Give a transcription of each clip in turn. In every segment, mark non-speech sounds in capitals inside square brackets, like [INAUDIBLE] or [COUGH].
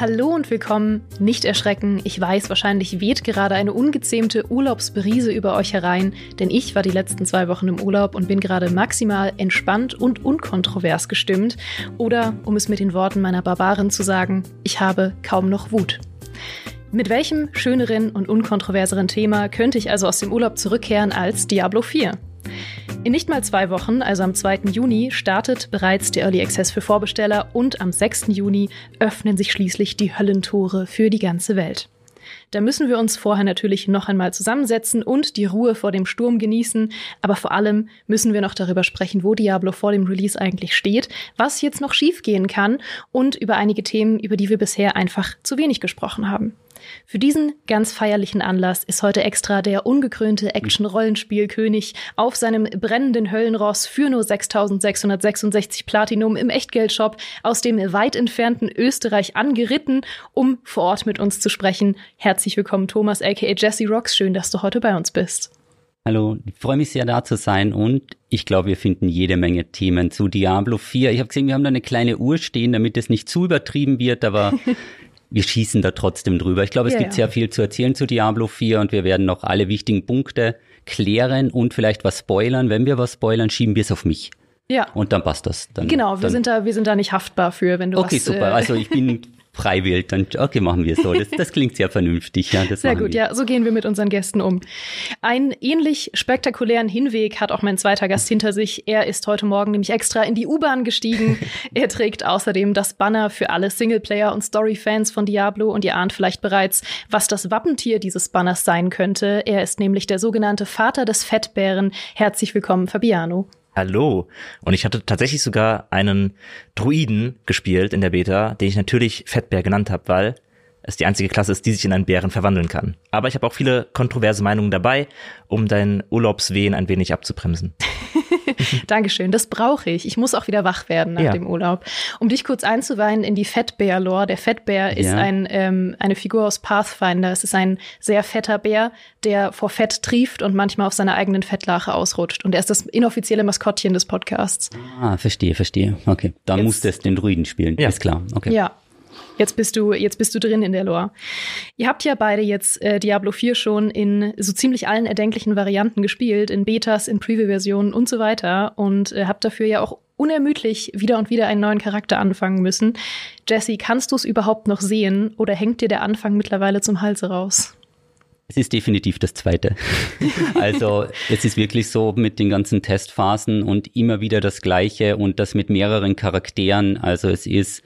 Hallo und willkommen. Nicht erschrecken. Ich weiß, wahrscheinlich weht gerade eine ungezähmte Urlaubsbrise über euch herein, denn ich war die letzten zwei Wochen im Urlaub und bin gerade maximal entspannt und unkontrovers gestimmt. Oder, um es mit den Worten meiner Barbarin zu sagen, ich habe kaum noch Wut. Mit welchem schöneren und unkontroverseren Thema könnte ich also aus dem Urlaub zurückkehren als Diablo 4? In nicht mal zwei Wochen, also am 2. Juni, startet bereits der Early Access für Vorbesteller und am 6. Juni öffnen sich schließlich die Höllentore für die ganze Welt. Da müssen wir uns vorher natürlich noch einmal zusammensetzen und die Ruhe vor dem Sturm genießen, aber vor allem müssen wir noch darüber sprechen, wo Diablo vor dem Release eigentlich steht, was jetzt noch schiefgehen kann und über einige Themen, über die wir bisher einfach zu wenig gesprochen haben. Für diesen ganz feierlichen Anlass ist heute extra der ungekrönte Action-Rollenspielkönig auf seinem brennenden Höllenross für nur 6666 Platinum im Echtgeldshop aus dem weit entfernten Österreich angeritten, um vor Ort mit uns zu sprechen. Herzlich willkommen, Thomas, aka Jesse Rocks. Schön, dass du heute bei uns bist. Hallo, ich freue mich sehr da zu sein und ich glaube, wir finden jede Menge Themen zu Diablo 4. Ich habe gesehen, wir haben da eine kleine Uhr stehen, damit es nicht zu übertrieben wird, aber [LAUGHS] wir schießen da trotzdem drüber. Ich glaube, es ja, gibt ja. sehr viel zu erzählen zu Diablo 4 und wir werden noch alle wichtigen Punkte klären und vielleicht was spoilern. Wenn wir was spoilern, schieben wir es auf mich. Ja. Und dann passt das. Dann, genau, wir dann, sind da, wir sind da nicht haftbar für, wenn du okay, was. Okay, super. Äh, also ich bin [LAUGHS] freiwillig, dann okay, machen wir es so. Das, das klingt sehr vernünftig. Ja, sehr gut, wir. ja, so gehen wir mit unseren Gästen um. Einen ähnlich spektakulären Hinweg hat auch mein zweiter Gast hinter sich. Er ist heute Morgen nämlich extra in die U-Bahn gestiegen. [LAUGHS] er trägt außerdem das Banner für alle Singleplayer- und Story-Fans von Diablo und ihr ahnt vielleicht bereits, was das Wappentier dieses Banners sein könnte. Er ist nämlich der sogenannte Vater des Fettbären. Herzlich willkommen, Fabiano. Hallo. Und ich hatte tatsächlich sogar einen Druiden gespielt in der Beta, den ich natürlich Fettbär genannt habe, weil es die einzige Klasse ist, die sich in einen Bären verwandeln kann. Aber ich habe auch viele kontroverse Meinungen dabei, um dein Urlaubswehen ein wenig abzubremsen. [LAUGHS] Dankeschön, das brauche ich. Ich muss auch wieder wach werden nach ja. dem Urlaub. Um dich kurz einzuweihen in die Fettbär-Lore. Der Fettbär ist ein, ähm, eine Figur aus Pathfinder. Es ist ein sehr fetter Bär, der vor Fett trieft und manchmal auf seiner eigenen Fettlache ausrutscht. Und er ist das inoffizielle Maskottchen des Podcasts. Ah, verstehe, verstehe. Okay, da musst du es den Druiden spielen. Ja. Ist klar. Okay. Ja, Jetzt bist du, jetzt bist du drin in der Lore. Ihr habt ja beide jetzt äh, Diablo 4 schon in so ziemlich allen erdenklichen Varianten gespielt, in Betas, in Preview-Versionen und so weiter und äh, habt dafür ja auch unermüdlich wieder und wieder einen neuen Charakter anfangen müssen. Jesse, kannst du es überhaupt noch sehen oder hängt dir der Anfang mittlerweile zum Halse raus? Es ist definitiv das zweite. [LAUGHS] also es ist wirklich so mit den ganzen Testphasen und immer wieder das Gleiche und das mit mehreren Charakteren. Also es ist,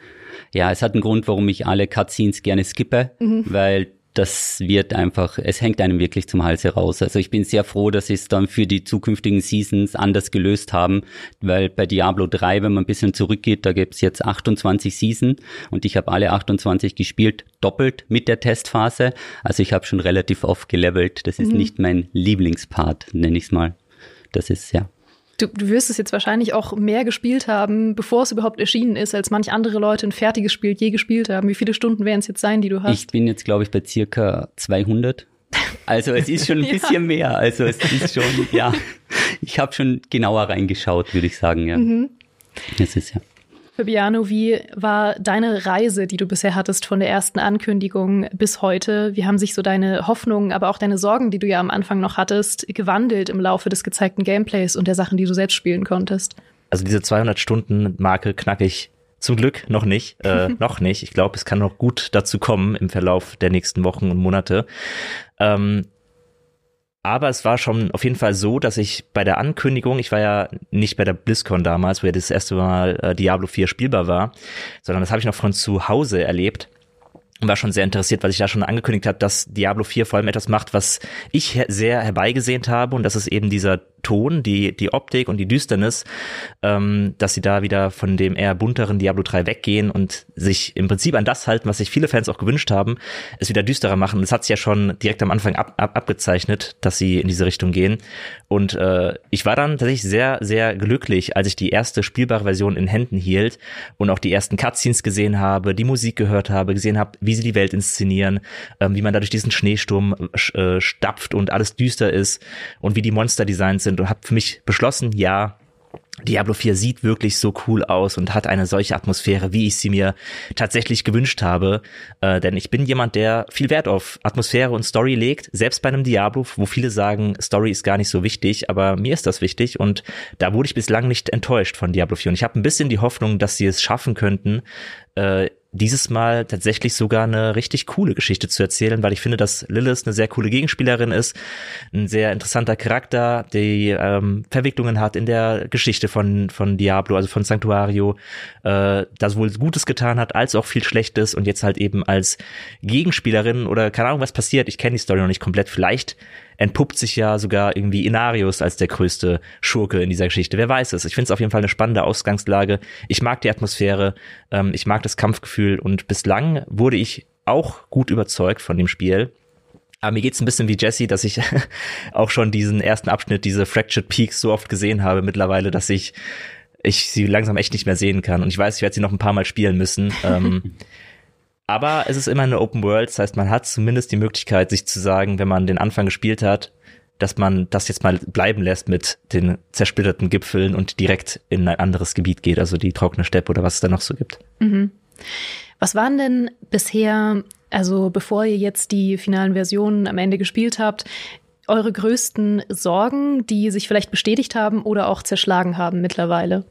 ja, es hat einen Grund, warum ich alle Cutscenes gerne skippe, mhm. weil das wird einfach, es hängt einem wirklich zum Halse raus. Also ich bin sehr froh, dass sie es dann für die zukünftigen Seasons anders gelöst haben, weil bei Diablo 3, wenn man ein bisschen zurückgeht, da gibt's jetzt 28 Season und ich habe alle 28 gespielt, doppelt mit der Testphase. Also ich habe schon relativ oft gelevelt. Das ist mhm. nicht mein Lieblingspart, nenne ich es mal. Das ist ja. Du, du wirst es jetzt wahrscheinlich auch mehr gespielt haben, bevor es überhaupt erschienen ist, als manch andere Leute ein fertiges Spiel je gespielt haben. Wie viele Stunden werden es jetzt sein, die du hast? Ich bin jetzt, glaube ich, bei circa 200. Also es ist schon ein [LAUGHS] bisschen ja. mehr. Also es ist schon, ja, ich habe schon genauer reingeschaut, würde ich sagen, ja. Mhm. Es ist ja. Fabiano, wie war deine Reise, die du bisher hattest, von der ersten Ankündigung bis heute? Wie haben sich so deine Hoffnungen, aber auch deine Sorgen, die du ja am Anfang noch hattest, gewandelt im Laufe des gezeigten Gameplays und der Sachen, die du selbst spielen konntest? Also diese 200 Stunden Marke knack ich zum Glück noch nicht, äh, [LAUGHS] noch nicht. Ich glaube, es kann noch gut dazu kommen im Verlauf der nächsten Wochen und Monate. Ähm, aber es war schon auf jeden Fall so, dass ich bei der Ankündigung, ich war ja nicht bei der BlizzCon damals, wo ja das erste Mal äh, Diablo 4 spielbar war, sondern das habe ich noch von zu Hause erlebt war schon sehr interessiert, weil ich da schon angekündigt habe, dass Diablo 4 vor allem etwas macht, was ich sehr herbeigesehnt habe und das ist eben dieser Ton, die, die Optik und die Düsternis, ähm, dass sie da wieder von dem eher bunteren Diablo 3 weggehen und sich im Prinzip an das halten, was sich viele Fans auch gewünscht haben, es wieder düsterer machen. Das hat sich ja schon direkt am Anfang ab, ab, abgezeichnet, dass sie in diese Richtung gehen. Und äh, ich war dann tatsächlich sehr, sehr glücklich, als ich die erste spielbare Version in Händen hielt und auch die ersten Cutscenes gesehen habe, die Musik gehört habe, gesehen habe, wie sie die Welt inszenieren, ähm, wie man da durch diesen Schneesturm äh, stapft und alles düster ist und wie die Monster-Designs sind sind und habe für mich beschlossen, ja, Diablo 4 sieht wirklich so cool aus und hat eine solche Atmosphäre, wie ich sie mir tatsächlich gewünscht habe. Äh, denn ich bin jemand, der viel Wert auf Atmosphäre und Story legt, selbst bei einem Diablo, wo viele sagen, Story ist gar nicht so wichtig, aber mir ist das wichtig und da wurde ich bislang nicht enttäuscht von Diablo 4. Und ich habe ein bisschen die Hoffnung, dass sie es schaffen könnten, äh, dieses Mal tatsächlich sogar eine richtig coole Geschichte zu erzählen, weil ich finde, dass Lilith eine sehr coole Gegenspielerin ist, ein sehr interessanter Charakter, die ähm, Verwicklungen hat in der Geschichte von, von Diablo, also von Sanctuario, äh, das wohl Gutes getan hat, als auch viel Schlechtes und jetzt halt eben als Gegenspielerin oder keine Ahnung, was passiert, ich kenne die Story noch nicht komplett, vielleicht entpuppt sich ja sogar irgendwie Inarius als der größte Schurke in dieser Geschichte. Wer weiß es. Ich finde es auf jeden Fall eine spannende Ausgangslage. Ich mag die Atmosphäre, ähm, ich mag das Kampfgefühl und bislang wurde ich auch gut überzeugt von dem Spiel. Aber mir geht's ein bisschen wie Jesse, dass ich [LAUGHS] auch schon diesen ersten Abschnitt, diese Fractured Peaks so oft gesehen habe mittlerweile, dass ich ich sie langsam echt nicht mehr sehen kann. Und ich weiß, ich werde sie noch ein paar Mal spielen müssen. ähm, [LAUGHS] aber es ist immer eine Open World, das heißt, man hat zumindest die Möglichkeit, sich zu sagen, wenn man den Anfang gespielt hat, dass man das jetzt mal bleiben lässt mit den zersplitterten Gipfeln und direkt in ein anderes Gebiet geht, also die trockene Steppe oder was es da noch so gibt. Mhm. Was waren denn bisher, also bevor ihr jetzt die finalen Versionen am Ende gespielt habt, eure größten Sorgen, die sich vielleicht bestätigt haben oder auch zerschlagen haben mittlerweile?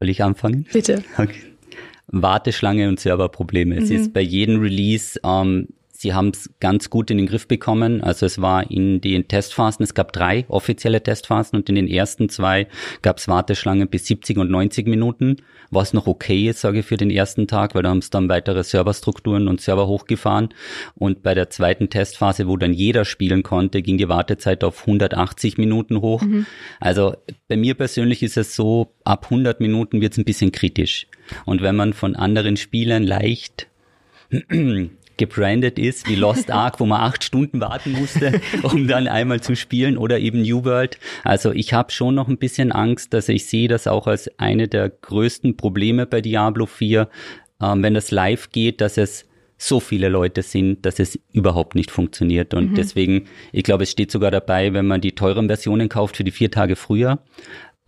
Soll ich anfangen? Bitte. [LAUGHS] Okay. Warteschlange und Serverprobleme. Mhm. Es ist bei jedem Release, ähm, sie haben es ganz gut in den Griff bekommen. Also es war in den Testphasen, es gab drei offizielle Testphasen und in den ersten zwei gab es Warteschlangen bis 70 und 90 Minuten, was noch okay ist, sage ich, für den ersten Tag, weil da haben es dann weitere Serverstrukturen und Server hochgefahren. Und bei der zweiten Testphase, wo dann jeder spielen konnte, ging die Wartezeit auf 180 Minuten hoch. Mhm. Also bei mir persönlich ist es so, ab 100 Minuten wird es ein bisschen kritisch. Und wenn man von anderen Spielern leicht gebrandet ist, wie Lost [LAUGHS] Ark, wo man acht Stunden warten musste, [LAUGHS] um dann einmal zu spielen, oder eben New World. Also ich habe schon noch ein bisschen Angst, dass ich sehe das auch als eine der größten Probleme bei Diablo 4, ähm, wenn das live geht, dass es so viele Leute sind, dass es überhaupt nicht funktioniert. Und mhm. deswegen, ich glaube, es steht sogar dabei, wenn man die teuren Versionen kauft für die vier Tage früher,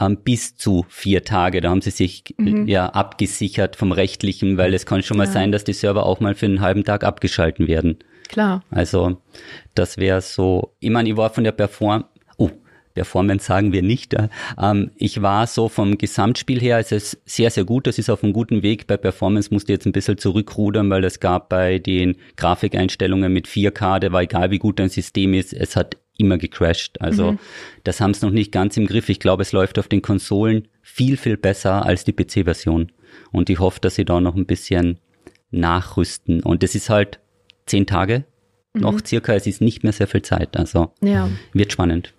ähm, bis zu vier Tage. Da haben sie sich mhm. ja abgesichert vom rechtlichen, weil es kann schon mal ja. sein, dass die Server auch mal für einen halben Tag abgeschalten werden. Klar. Also das wäre so, ich meine, ich war von der Perform, oh, Performance sagen wir nicht. Ähm, ich war so vom Gesamtspiel her, es ist sehr, sehr gut. Das ist auf einem guten Weg. Bei Performance musste ich jetzt ein bisschen zurückrudern, weil es gab bei den Grafikeinstellungen mit 4K, der war egal wie gut dein System ist, es hat immer gecrashed. Also mhm. das haben es noch nicht ganz im Griff. Ich glaube, es läuft auf den Konsolen viel, viel besser als die PC-Version. Und ich hoffe, dass sie da noch ein bisschen nachrüsten. Und das ist halt zehn Tage mhm. noch circa. Es ist nicht mehr sehr viel Zeit. Also ja. wird spannend.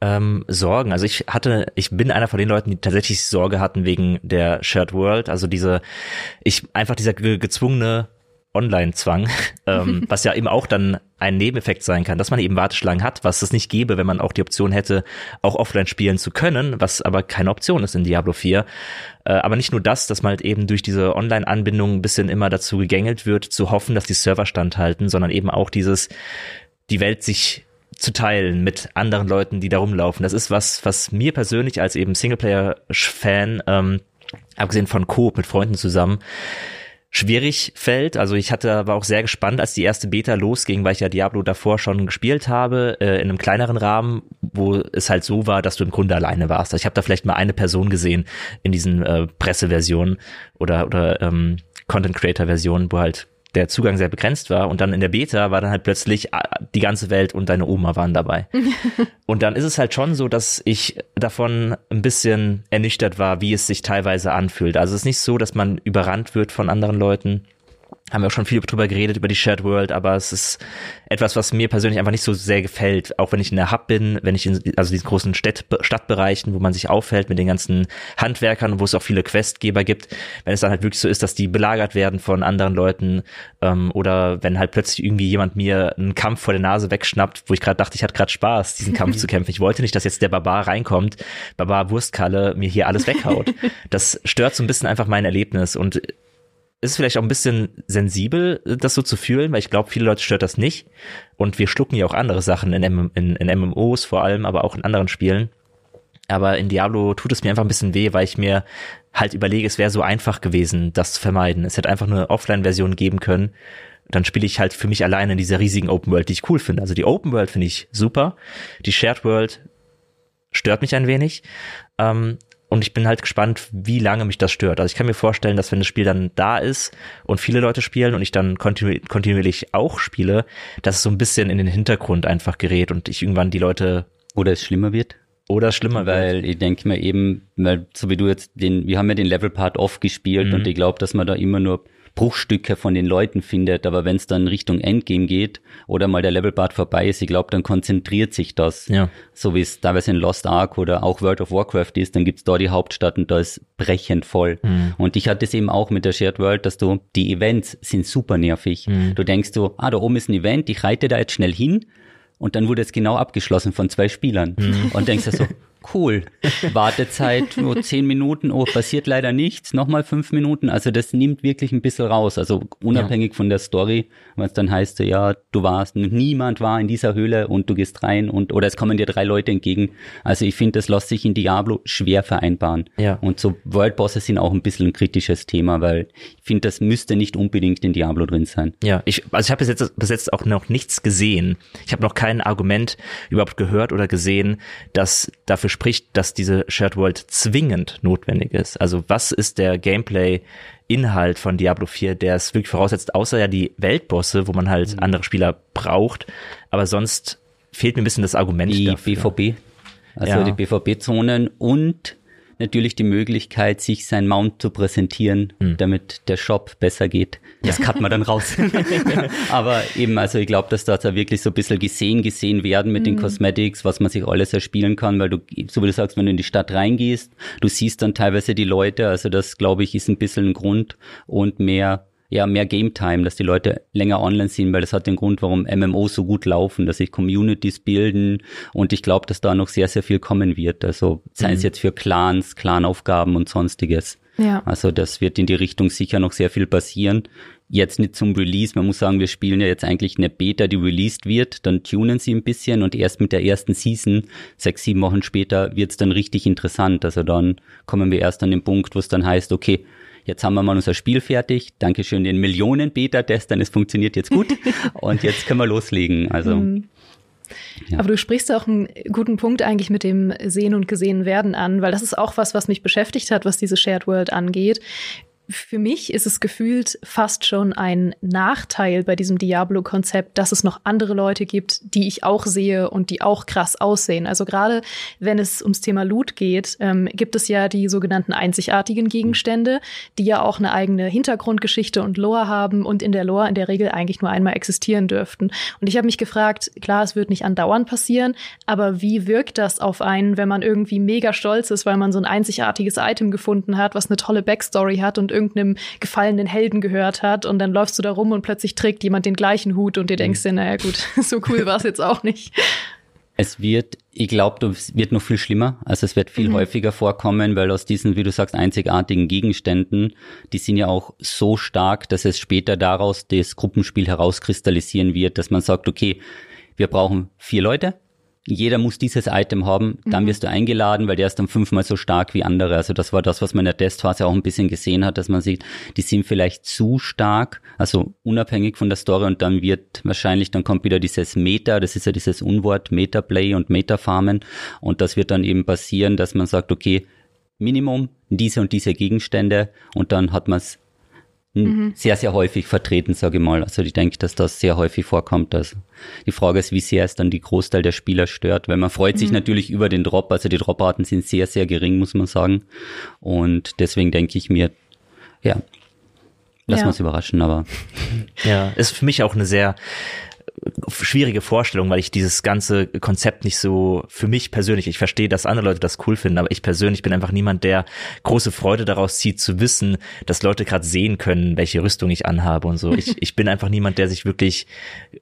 Ähm, Sorgen. Also ich hatte, ich bin einer von den Leuten, die tatsächlich Sorge hatten wegen der Shared World. Also diese, ich einfach dieser gezwungene Online-Zwang, [LAUGHS] ähm, [LAUGHS] was ja eben auch dann ein Nebeneffekt sein kann, dass man eben Warteschlangen hat, was es nicht gäbe, wenn man auch die Option hätte, auch offline spielen zu können, was aber keine Option ist in Diablo 4. Äh, aber nicht nur das, dass man halt eben durch diese Online-Anbindung ein bisschen immer dazu gegängelt wird, zu hoffen, dass die Server standhalten, sondern eben auch dieses, die Welt sich zu teilen mit anderen Leuten, die da rumlaufen. Das ist was, was mir persönlich als eben Singleplayer-Fan, ähm, abgesehen von Coop mit Freunden zusammen, schwierig fällt. Also ich hatte, war auch sehr gespannt, als die erste Beta losging, weil ich ja Diablo davor schon gespielt habe, äh, in einem kleineren Rahmen, wo es halt so war, dass du im Grunde alleine warst. Also ich habe da vielleicht mal eine Person gesehen in diesen äh, Presseversionen oder, oder ähm, Content Creator Versionen, wo halt der Zugang sehr begrenzt war und dann in der Beta war dann halt plötzlich ah, die ganze Welt und deine Oma waren dabei. [LAUGHS] und dann ist es halt schon so, dass ich davon ein bisschen ernüchtert war, wie es sich teilweise anfühlt. Also es ist nicht so, dass man überrannt wird von anderen Leuten, haben wir auch schon viel drüber geredet, über die Shared World, aber es ist etwas, was mir persönlich einfach nicht so sehr gefällt. Auch wenn ich in der Hub bin, wenn ich in also diesen großen Stadt, Stadtbereichen, wo man sich aufhält mit den ganzen Handwerkern, wo es auch viele Questgeber gibt, wenn es dann halt wirklich so ist, dass die belagert werden von anderen Leuten ähm, oder wenn halt plötzlich irgendwie jemand mir einen Kampf vor der Nase wegschnappt, wo ich gerade dachte, ich hatte gerade Spaß, diesen Kampf zu [LAUGHS] kämpfen. Ich wollte nicht, dass jetzt der Barbar reinkommt, Barbar Wurstkalle mir hier alles weghaut. Das stört so ein bisschen einfach mein Erlebnis und ist vielleicht auch ein bisschen sensibel, das so zu fühlen, weil ich glaube, viele Leute stört das nicht. Und wir schlucken ja auch andere Sachen in, M in, in MMOs vor allem, aber auch in anderen Spielen. Aber in Diablo tut es mir einfach ein bisschen weh, weil ich mir halt überlege, es wäre so einfach gewesen, das zu vermeiden. Es hätte einfach nur eine Offline-Version geben können. Dann spiele ich halt für mich alleine in dieser riesigen Open World, die ich cool finde. Also die Open World finde ich super. Die Shared World stört mich ein wenig. Ähm, und ich bin halt gespannt, wie lange mich das stört. Also ich kann mir vorstellen, dass wenn das Spiel dann da ist und viele Leute spielen und ich dann kontinu kontinuierlich auch spiele, dass es so ein bisschen in den Hintergrund einfach gerät und ich irgendwann die Leute. Oder es schlimmer wird? Oder schlimmer weil wird. ich denke mir eben, weil so wie du jetzt den, wir haben ja den Level Part off gespielt mhm. und ich glaube, dass man da immer nur Bruchstücke von den Leuten findet, aber wenn es dann Richtung Endgame geht oder mal der Levelbart vorbei ist, ich glaube, dann konzentriert sich das. Ja. So wie es teilweise in Lost Ark oder auch World of Warcraft ist, dann gibt's da die Hauptstadt und da ist brechend voll. Mhm. Und ich hatte es eben auch mit der Shared World, dass du, die Events sind super nervig. Mhm. Du denkst du, ah, da oben ist ein Event, ich reite da jetzt schnell hin und dann wurde es genau abgeschlossen von zwei Spielern. Mhm. Und denkst du so, [LAUGHS] cool. Wartezeit nur zehn Minuten, oh, passiert leider nichts, nochmal fünf Minuten. Also das nimmt wirklich ein bisschen raus. Also unabhängig ja. von der Story, was dann heißt, ja, du warst, niemand war in dieser Höhle und du gehst rein und oder es kommen dir drei Leute entgegen. Also ich finde, das lässt sich in Diablo schwer vereinbaren. Ja. Und so World Bosses sind auch ein bisschen ein kritisches Thema, weil ich finde, das müsste nicht unbedingt in Diablo drin sein. Ja, ich, also ich habe bis jetzt, bis jetzt auch noch nichts gesehen. Ich habe noch kein Argument überhaupt gehört oder gesehen, dass dafür spricht, dass diese Shared World zwingend notwendig ist. Also was ist der Gameplay-Inhalt von Diablo 4, der es wirklich voraussetzt, außer ja die Weltbosse, wo man halt mhm. andere Spieler braucht. Aber sonst fehlt mir ein bisschen das Argument die dafür. BVB. Also ja. die BVB-Zonen und natürlich die Möglichkeit, sich sein Mount zu präsentieren, hm. damit der Shop besser geht. Das ja. man dann raus. [LAUGHS] Aber eben, also ich glaube, dass da wirklich so ein bisschen gesehen, gesehen werden mit mhm. den Cosmetics, was man sich alles erspielen kann, weil du, so wie du sagst, wenn du in die Stadt reingehst, du siehst dann teilweise die Leute, also das glaube ich ist ein bisschen ein Grund und mehr ja mehr Game Time, dass die Leute länger online sind, weil das hat den Grund, warum MMOs so gut laufen, dass sich Communities bilden und ich glaube, dass da noch sehr, sehr viel kommen wird. Also sei mhm. es jetzt für Clans, Clanaufgaben und sonstiges. Ja. Also das wird in die Richtung sicher noch sehr viel passieren. Jetzt nicht zum Release. Man muss sagen, wir spielen ja jetzt eigentlich eine Beta, die released wird. Dann tunen sie ein bisschen und erst mit der ersten Season, sechs, sieben Wochen später, wird's dann richtig interessant. Also dann kommen wir erst an den Punkt, wo es dann heißt, okay, jetzt haben wir mal unser Spiel fertig, Dankeschön den Millionen Beta-Testern, es funktioniert jetzt gut [LAUGHS] und jetzt können wir loslegen. Also. Mhm. Ja. Aber du sprichst auch einen guten Punkt eigentlich mit dem Sehen und Gesehen werden an, weil das ist auch was, was mich beschäftigt hat, was diese Shared World angeht für mich ist es gefühlt fast schon ein Nachteil bei diesem Diablo-Konzept, dass es noch andere Leute gibt, die ich auch sehe und die auch krass aussehen. Also gerade wenn es ums Thema Loot geht, ähm, gibt es ja die sogenannten einzigartigen Gegenstände, die ja auch eine eigene Hintergrundgeschichte und Lore haben und in der Lore in der Regel eigentlich nur einmal existieren dürften. Und ich habe mich gefragt, klar, es wird nicht andauernd passieren, aber wie wirkt das auf einen, wenn man irgendwie mega stolz ist, weil man so ein einzigartiges Item gefunden hat, was eine tolle Backstory hat und irgendeinem gefallenen Helden gehört hat und dann läufst du da rum und plötzlich trägt jemand den gleichen Hut und dir denkst dir, naja gut, [LAUGHS] so cool war es jetzt auch nicht. Es wird, ich glaube, es wird noch viel schlimmer. Also es wird viel mhm. häufiger vorkommen, weil aus diesen, wie du sagst, einzigartigen Gegenständen, die sind ja auch so stark, dass es später daraus das Gruppenspiel herauskristallisieren wird, dass man sagt, okay, wir brauchen vier Leute, jeder muss dieses Item haben, dann mhm. wirst du eingeladen, weil der ist dann fünfmal so stark wie andere. Also das war das, was man in der Testphase auch ein bisschen gesehen hat, dass man sieht, die sind vielleicht zu stark, also unabhängig von der Story und dann wird wahrscheinlich, dann kommt wieder dieses Meta, das ist ja dieses Unwort, Meta-Play und Meta-Farmen und das wird dann eben passieren, dass man sagt, okay, Minimum diese und diese Gegenstände und dann hat man es mhm. sehr, sehr häufig vertreten, sage ich mal. Also ich denke, dass das sehr häufig vorkommt. Also die Frage ist, wie sehr es dann die Großteil der Spieler stört, weil man freut sich mhm. natürlich über den Drop. Also die Dropraten sind sehr, sehr gering, muss man sagen. Und deswegen denke ich mir, ja, lass ja. uns überraschen, aber. Ja, ist für mich auch eine sehr schwierige Vorstellung, weil ich dieses ganze Konzept nicht so für mich persönlich, ich verstehe, dass andere Leute das cool finden, aber ich persönlich bin einfach niemand, der große Freude daraus zieht, zu wissen, dass Leute gerade sehen können, welche Rüstung ich anhabe und so. Ich, [LAUGHS] ich bin einfach niemand, der sich wirklich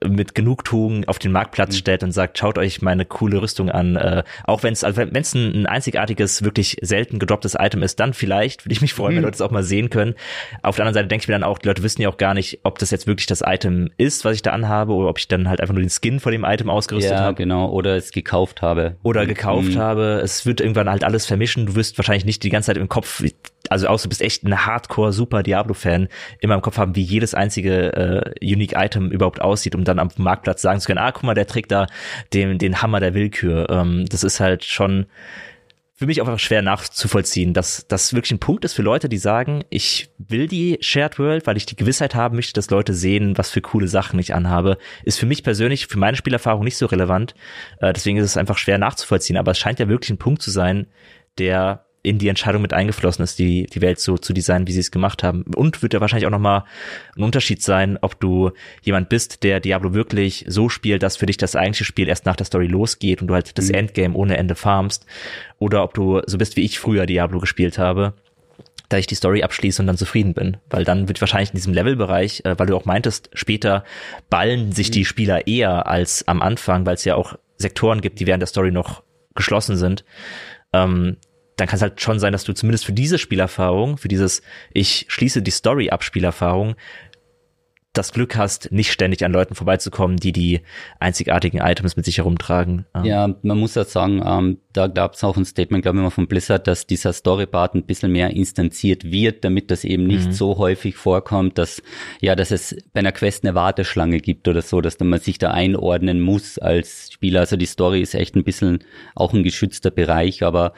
mit Genugtuung auf den Marktplatz mhm. stellt und sagt, schaut euch meine coole Rüstung an. Äh, auch wenn es also wenn es ein, ein, einzigartiges, wirklich selten gedropptes Item ist, dann vielleicht würde ich mich freuen, wenn mhm. Leute es auch mal sehen können. Auf der anderen Seite denke ich mir dann auch, die Leute wissen ja auch gar nicht, ob das jetzt wirklich das Item ist, was ich da anhabe, oder ob ich dann halt einfach nur den Skin von dem Item ausgerüstet ja, habe. genau. Oder es gekauft habe. Oder gekauft mhm. habe. Es wird irgendwann halt alles vermischen. Du wirst wahrscheinlich nicht die ganze Zeit im Kopf, also auch du bist echt ein Hardcore Super Diablo-Fan, immer im Kopf haben, wie jedes einzige äh, Unique Item überhaupt aussieht, um dann am Marktplatz sagen zu können, ah, guck mal, der trägt da den, den Hammer der Willkür. Ähm, das ist halt schon für mich auch einfach schwer nachzuvollziehen, dass das wirklich ein Punkt ist für Leute, die sagen, ich will die Shared World, weil ich die Gewissheit haben möchte, dass Leute sehen, was für coole Sachen ich anhabe, ist für mich persönlich, für meine Spielerfahrung nicht so relevant. Äh, deswegen ist es einfach schwer nachzuvollziehen. Aber es scheint ja wirklich ein Punkt zu sein, der in die Entscheidung mit eingeflossen ist, die, die Welt so zu designen, wie sie es gemacht haben. Und wird ja wahrscheinlich auch nochmal ein Unterschied sein, ob du jemand bist, der Diablo wirklich so spielt, dass für dich das eigentliche Spiel erst nach der Story losgeht und du halt das mhm. Endgame ohne Ende farmst. Oder ob du so bist, wie ich früher Diablo gespielt habe, da ich die Story abschließe und dann zufrieden bin. Weil dann wird wahrscheinlich in diesem Levelbereich, äh, weil du auch meintest, später ballen sich die Spieler eher als am Anfang, weil es ja auch Sektoren gibt, die während der Story noch geschlossen sind. Ähm, dann kann es halt schon sein, dass du zumindest für diese Spielerfahrung, für dieses ich schließe die Story ab Spielerfahrung, das Glück hast, nicht ständig an Leuten vorbeizukommen, die die einzigartigen Items mit sich herumtragen. Ähm. Ja, man muss ja sagen, ähm, da gab es auch ein Statement, glaube ich mal, von Blizzard, dass dieser Storypart ein bisschen mehr instanziert wird, damit das eben nicht mhm. so häufig vorkommt, dass ja, dass es bei einer Quest eine Warteschlange gibt oder so, dass man sich da einordnen muss als Spieler. Also die Story ist echt ein bisschen auch ein geschützter Bereich, aber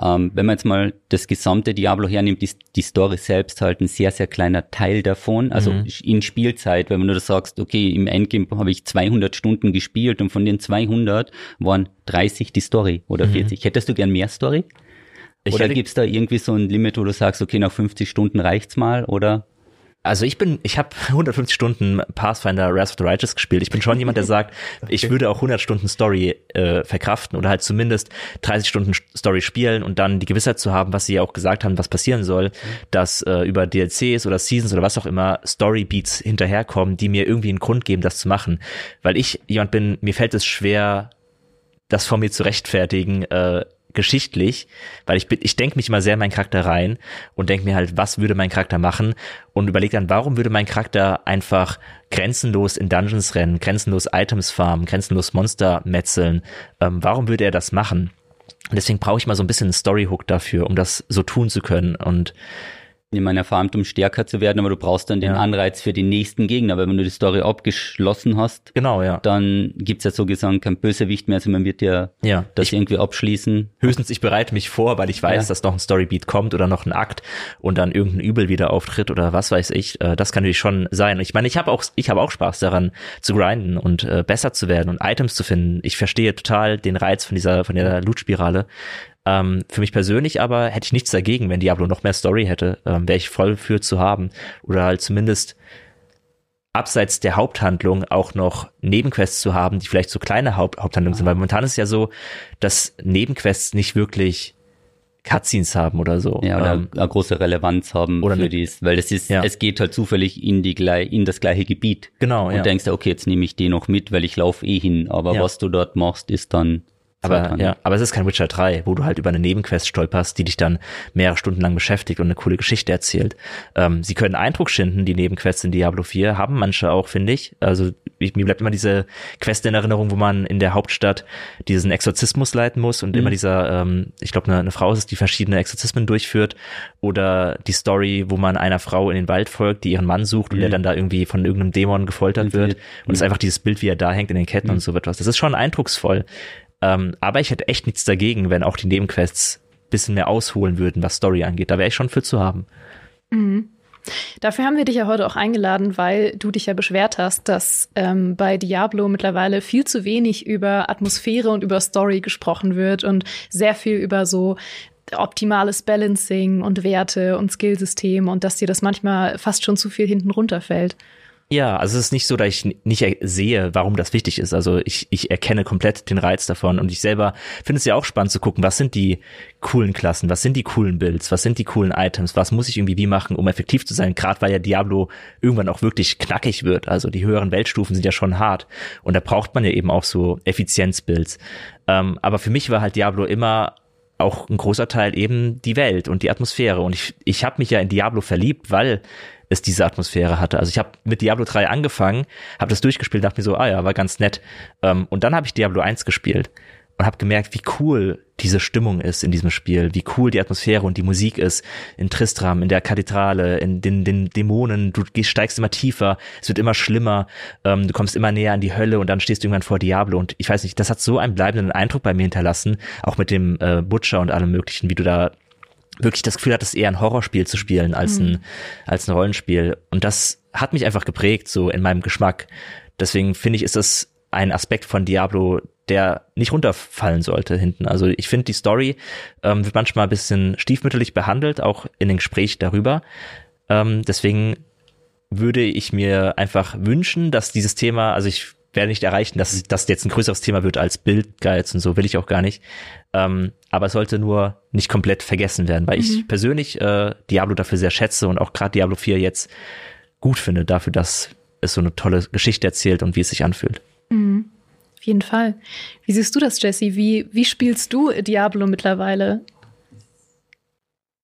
ähm, wenn man jetzt mal das gesamte Diablo hernimmt, ist die Story selbst halt ein sehr, sehr kleiner Teil davon. Also mhm. in Spielzeit, wenn du das sagst, okay, im Endgame habe ich 200 Stunden gespielt und von den 200 waren 30 die Story oder 40. Mhm. Hättest du gern mehr Story? Ich oder gibt's da irgendwie so ein Limit, wo du sagst, okay, nach 50 Stunden reicht's mal oder? Also ich bin, ich habe [LAUGHS] 150 Stunden Pathfinder Wrath of the Righteous gespielt. Ich bin schon jemand, der sagt, [LAUGHS] okay. ich würde auch 100 Stunden Story äh, verkraften oder halt zumindest 30 Stunden Story spielen und dann die Gewissheit zu haben, was sie ja auch gesagt haben, was passieren soll, dass äh, über DLCs oder Seasons oder was auch immer Story Beats hinterherkommen, die mir irgendwie einen Grund geben, das zu machen. Weil ich jemand bin, mir fällt es schwer, das vor mir zu rechtfertigen, äh, geschichtlich, weil ich bin, ich denke mich immer sehr in meinen Charakter rein und denke mir halt, was würde mein Charakter machen und überlege dann, warum würde mein Charakter einfach grenzenlos in Dungeons rennen, grenzenlos Items farmen, grenzenlos Monster metzeln, ähm, warum würde er das machen? Und deswegen brauche ich mal so ein bisschen einen Storyhook dafür, um das so tun zu können und in meiner Farmt, um stärker zu werden, aber du brauchst dann den Ja. Anreiz für den nächsten Gegner, weil wenn du die Story abgeschlossen hast, Genau, ja. dann gibt's ja so gesagt kein Bösewicht mehr, also man wird ja Ja. das Ich, irgendwie abschließen. höchstens ich bereite mich vor, weil ich weiß, Ja. dass noch ein Storybeat kommt oder noch ein Akt und dann irgendein Übel wieder auftritt oder was weiß ich. Äh, Das kann natürlich schon sein. Ich meine, ich habe auch, ich habe auch Spaß daran zu grinden und äh, besser zu werden und Items zu finden. Ich verstehe total den Reiz von dieser, von der Loot-Spirale. Ähm, für mich persönlich aber hätte ich nichts dagegen, wenn Diablo noch mehr Story hätte, ähm, wäre ich voll für zu haben. Oder halt zumindest abseits der Haupthandlung auch noch Nebenquests zu haben, die vielleicht so kleine Haupt Haupthandlungen sind. Weil momentan ist es ja so, dass Nebenquests nicht wirklich Cutscenes haben oder so. Ja, oder Ähm, eine große Relevanz haben oder für ne- dies, weil das ist, Ja. es geht halt zufällig in die in das gleiche Gebiet. genau, Und ja. denkst du, okay, jetzt nehme ich den noch mit, weil ich laufe eh hin. Aber Ja. was du dort machst, ist dann Aber, ja, aber es ist kein Witcher 3, wo du halt über eine Nebenquest stolperst, die dich dann mehrere Stunden lang beschäftigt und eine coole Geschichte erzählt. Ähm, sie können Eindruck schinden, die Nebenquests in Diablo 4, haben manche auch, finde ich. Also ich, mir bleibt immer diese Quest in Erinnerung, wo man in der Hauptstadt diesen Exorzismus leiten muss und Mhm. immer dieser, ähm, ich glaube, eine, eine Frau ist es, die verschiedene Exorzismen durchführt. Oder die Story, wo man einer Frau in den Wald folgt, die ihren Mann sucht und der dann da irgendwie von irgendeinem Dämon gefoltert wird. Und es ist einfach dieses Bild, wie er da hängt in den Ketten und so etwas. Das ist schon eindrucksvoll. Ähm, aber ich hätte echt nichts dagegen, wenn auch die Nebenquests bisschen mehr ausholen würden, was Story angeht. Da wäre ich schon für zu haben. Dafür haben wir dich ja heute auch eingeladen, weil du dich ja beschwert hast, dass ähm, bei Diablo mittlerweile viel zu wenig über Atmosphäre und über Story gesprochen wird und sehr viel über so optimales Balancing und Werte und Skillsystem und dass dir das manchmal fast schon zu viel hinten runterfällt. Ja, also es ist nicht so, dass ich nicht sehe, warum das wichtig ist. Also ich, ich erkenne komplett den Reiz davon und ich selber finde es ja auch spannend zu gucken, was sind die coolen Klassen, was sind die coolen Builds, was sind die coolen Items, was muss ich irgendwie wie machen, um effektiv zu sein, gerade weil ja Diablo irgendwann auch wirklich knackig wird. Also die höheren Weltstufen sind ja schon hart und da braucht man ja eben auch so Effizienzbuilds. Ähm, aber für mich war halt Diablo immer auch ein großer Teil eben die Welt und die Atmosphäre. Und ich, ich habe mich ja in Diablo verliebt, weil es diese Atmosphäre hatte. Also ich habe mit Diablo 3 angefangen, habe das durchgespielt, dachte mir so, ah ja, war ganz nett. Ähm, und dann habe ich Diablo 1 gespielt und habe gemerkt, wie cool diese Stimmung ist in diesem Spiel, wie cool die Atmosphäre und die Musik ist in Tristram, in der Kathedrale, in den, den Dämonen. Du steigst immer tiefer, es wird immer schlimmer, ähm, du kommst immer näher an die Hölle und dann stehst du irgendwann vor Diablo. Und ich weiß nicht, das hat so einen bleibenden Eindruck bei mir hinterlassen, auch mit dem äh, Butcher und allem Möglichen, wie du da wirklich das Gefühl hattest, eher ein Horrorspiel zu spielen als ein, als ein Rollenspiel. Und das hat mich einfach geprägt, so in meinem Geschmack. Deswegen finde ich, ist das ein Aspekt von Diablo, der nicht runterfallen sollte hinten. Also ich finde, die Story ähm, wird manchmal ein bisschen stiefmütterlich behandelt, auch in den Gesprächen darüber. Ähm, deswegen würde ich mir einfach wünschen, dass dieses Thema, also ich werde nicht erreichen, dass das jetzt ein größeres Thema wird als Bildguides und so, will ich auch gar nicht. Ähm, aber es sollte nur nicht komplett vergessen werden, weil ich persönlich äh, Diablo dafür sehr schätze und auch gerade Diablo 4 jetzt gut finde, dafür, dass es so eine tolle Geschichte erzählt und wie es sich anfühlt. Auf jeden Fall. Wie siehst du das, Jesse? Wie, wie spielst du Diablo mittlerweile?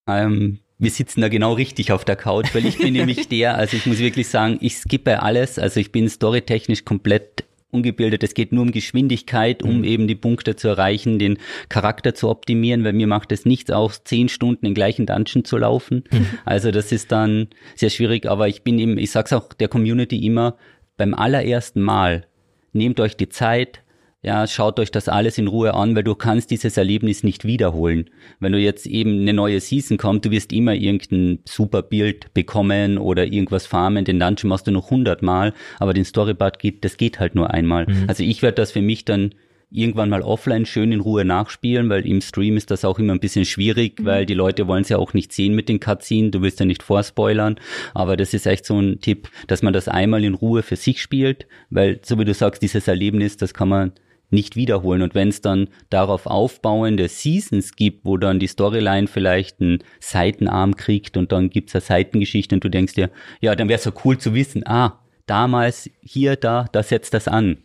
Ähm, wir sitzen da genau richtig auf der Couch, weil ich bin nämlich [LAUGHS] der, also ich muss wirklich sagen, ich skippe alles, also ich bin storytechnisch komplett ungebildet. Es geht nur um Geschwindigkeit, um eben die Punkte zu erreichen, den Charakter zu optimieren, weil mir macht es nichts aus, zehn Stunden den gleichen Dungeon zu laufen. Also das ist dann sehr schwierig, aber ich bin eben, ich sag's auch der Community immer, beim allerersten Mal, nehmt euch die Zeit, ja, schaut euch das alles in Ruhe an, weil du kannst dieses Erlebnis nicht wiederholen. Wenn du jetzt eben eine neue Season kommt, du wirst immer irgendein super Bild bekommen oder irgendwas farmen, den Dungeon machst du noch hundertmal, aber den Storybart geht, das geht halt nur einmal. Also ich werde das für mich dann irgendwann mal offline schön in Ruhe nachspielen, weil im Stream ist das auch immer ein bisschen schwierig, weil die Leute wollen es ja auch nicht sehen mit den Cutscenes, du willst ja nicht vorspoilern, aber das ist echt so ein Tipp, dass man das einmal in Ruhe für sich spielt, weil so wie du sagst, dieses Erlebnis, das kann man nicht wiederholen. Und wenn es dann darauf aufbauende Seasons gibt, wo dann die Storyline vielleicht einen Seitenarm kriegt und dann gibt's eine Seitengeschichte und du denkst dir, ja, dann wäre so cool zu wissen, ah, damals hier, da, da setzt das an.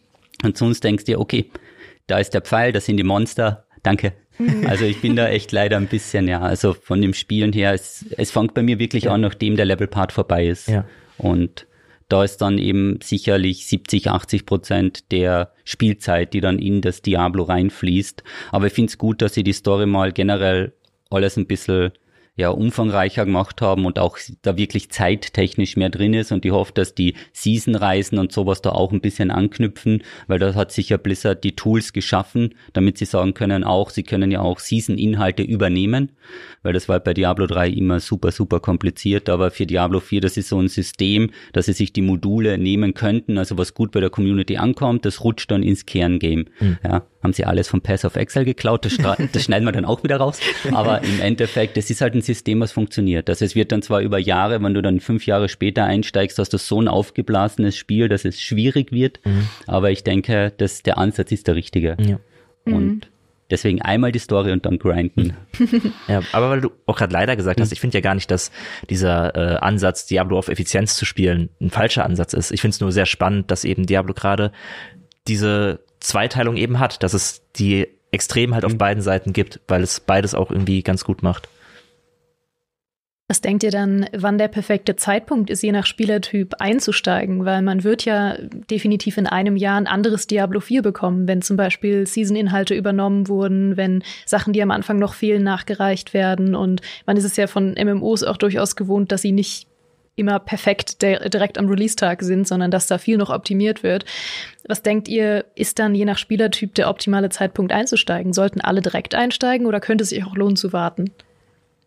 Und sonst denkst du dir, okay, da ist der Pfeil, das sind die Monster, danke. Also ich bin da [LAUGHS] echt leider ein bisschen, ja, also von dem Spielen her, es, es fängt bei mir wirklich an, nachdem der Levelpart vorbei ist. Ja. Und da ist dann eben sicherlich 70, 80 Prozent der Spielzeit, die dann in das Diablo reinfließt. Aber ich finde es gut, dass sie die Story mal generell alles ein bisschen ja umfangreicher gemacht haben und auch da wirklich zeittechnisch mehr drin ist. Und ich hoffe, dass die Season-Reisen und sowas da auch ein bisschen anknüpfen, weil da hat sicher Blizzard die Tools geschaffen, damit sie sagen können auch, sie können ja auch Season-Inhalte übernehmen, weil das war bei Diablo 3 immer super, super kompliziert, aber für Diablo 4, das ist so ein System, dass sie sich die Module nehmen könnten, also was gut bei der Community ankommt, das rutscht dann ins Kerngame, mhm. ja haben sie alles vom Pass of Excel geklaut, das, [LAUGHS] das schneiden wir dann auch wieder raus. Aber im Endeffekt, es ist halt ein System, was funktioniert. Also es wird dann zwar über Jahre, wenn du dann fünf Jahre später einsteigst, hast du so ein aufgeblasenes Spiel, dass es schwierig wird. Mhm. Aber ich denke, dass der Ansatz ist der richtige. Ja. Und mhm. Deswegen einmal die Story und dann grinden. [LAUGHS] ja, aber weil du auch gerade leider gesagt hast, ich finde ja gar nicht, dass dieser äh, Ansatz, Diablo auf Effizienz zu spielen, ein falscher Ansatz ist. Ich finde es nur sehr spannend, dass eben Diablo gerade diese Zweiteilung eben hat, dass es die Extrem halt auf mhm. beiden Seiten gibt, weil es beides auch irgendwie ganz gut macht. Was denkt ihr dann, wann der perfekte Zeitpunkt ist, je nach Spielertyp einzusteigen? Weil man wird ja definitiv in einem Jahr ein anderes Diablo 4 bekommen, wenn zum Beispiel Season-Inhalte übernommen wurden, wenn Sachen, die am Anfang noch fehlen, nachgereicht werden. Und man ist es ja von MMOs auch durchaus gewohnt, dass sie nicht immer perfekt direkt am Release-Tag sind, sondern dass da viel noch optimiert wird. Was denkt ihr, ist dann je nach Spielertyp der optimale Zeitpunkt einzusteigen? Sollten alle direkt einsteigen oder könnte es sich auch lohnen zu warten?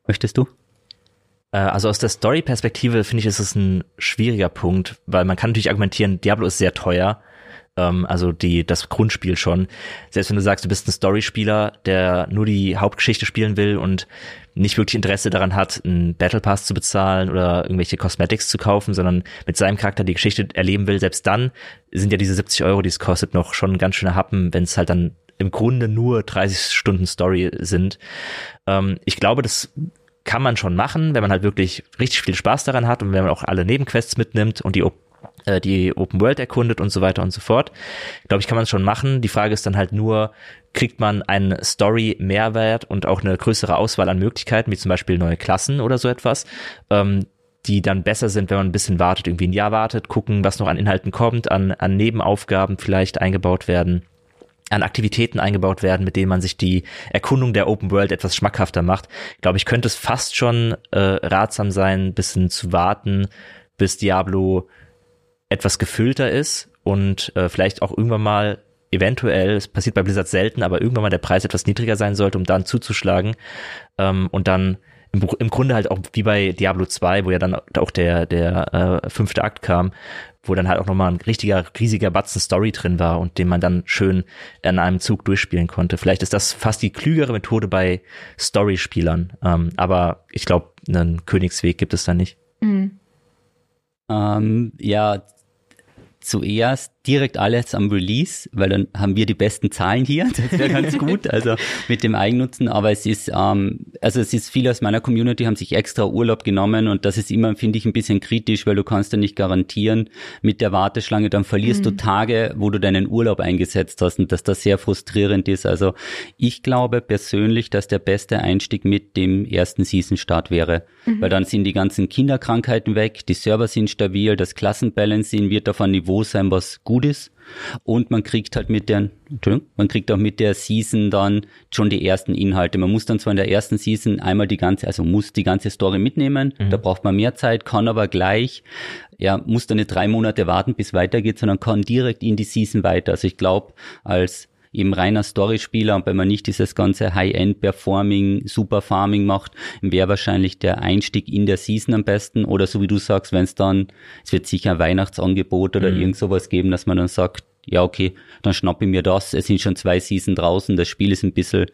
Möchtest du? Äh, also aus der Story-Perspektive finde ich, ist es ein schwieriger Punkt, weil man kann natürlich argumentieren, Diablo ist sehr teuer ähm, also die, das Grundspiel schon. Selbst wenn du sagst, du bist ein Storyspieler, der nur die Hauptgeschichte spielen will und nicht wirklich Interesse daran hat, einen Battle Pass zu bezahlen oder irgendwelche Cosmetics zu kaufen, sondern mit seinem Charakter die Geschichte erleben will, selbst dann sind ja diese 70 Euro, die es kostet, noch schon ein ganz schöner Happen, wenn es halt dann im Grunde nur 30 Stunden Story sind. Ähm, ich glaube, das kann man schon machen, wenn man halt wirklich richtig viel Spaß daran hat und wenn man auch alle Nebenquests mitnimmt und die äh, die Open World erkundet und so weiter und so fort. Glaube ich, kann man schon machen. Die Frage ist dann halt nur, kriegt man einen Story-Mehrwert und auch eine größere Auswahl an Möglichkeiten, wie zum Beispiel neue Klassen oder so etwas, ähm, die dann besser sind, wenn man ein bisschen wartet, irgendwie ein Jahr wartet, gucken, was noch an Inhalten kommt, an, an Nebenaufgaben vielleicht eingebaut werden an Aktivitäten eingebaut werden, mit denen man sich die Erkundung der Open World etwas schmackhafter macht. Glaube, ich könnte es fast schon äh, ratsam sein, bisschen zu warten, bis Diablo etwas gefüllter ist und äh, vielleicht auch irgendwann mal eventuell, es passiert bei Blizzard selten, aber irgendwann mal der Preis etwas niedriger sein sollte, um dann zuzuschlagen ähm, und dann im, im Grunde halt auch wie bei Diablo 2, wo ja dann auch der, der äh, fünfte Akt kam, wo dann halt auch nochmal ein richtiger, riesiger Batzen Story drin war und den man dann schön in einem Zug durchspielen konnte. Vielleicht ist das fast die klügere Methode bei Story-Spielern, ähm, aber ich glaube, einen Königsweg gibt es da nicht. Mhm. Ähm, ja, zuerst direkt alles am Release, weil dann haben wir die besten Zahlen hier. [LAUGHS] Das wäre ganz gut, also mit dem Eigennutzen. Aber es ist, ähm, also es ist viele aus meiner Community haben sich extra Urlaub genommen und das ist immer, finde ich, ein bisschen kritisch, weil du kannst ja nicht garantieren mit der Warteschlange, dann verlierst mhm. du Tage, wo du deinen Urlaub eingesetzt hast und dass das sehr frustrierend ist. Also ich glaube persönlich, dass der beste Einstieg mit dem ersten Season-Start wäre, mhm. weil dann sind die ganzen Kinderkrankheiten weg, die Server sind stabil, das Klassenbalancing wird auf ein Niveau sein, was gut gut ist. Und man kriegt halt mit der, Entschuldigung, man kriegt auch mit der Season dann schon die ersten Inhalte. Man muss dann zwar in der ersten Season einmal die ganze, also muss die ganze Story mitnehmen. Mhm. Da braucht man mehr Zeit, kann aber gleich, ja, muss dann nicht drei Monate warten, bis weitergeht, sondern kann direkt in die Season weiter. Also ich glaube, als eben reiner Story-Spieler und wenn man nicht dieses ganze High-End-Performing, Super-Farming macht, wäre wahrscheinlich der Einstieg in der Season am besten oder so wie du sagst, wenn es dann, es wird sicher ein Weihnachtsangebot oder mhm. irgend sowas geben, dass man dann sagt, ja okay, dann schnappe ich mir das, es sind schon zwei Season draußen, das Spiel ist ein bisschen,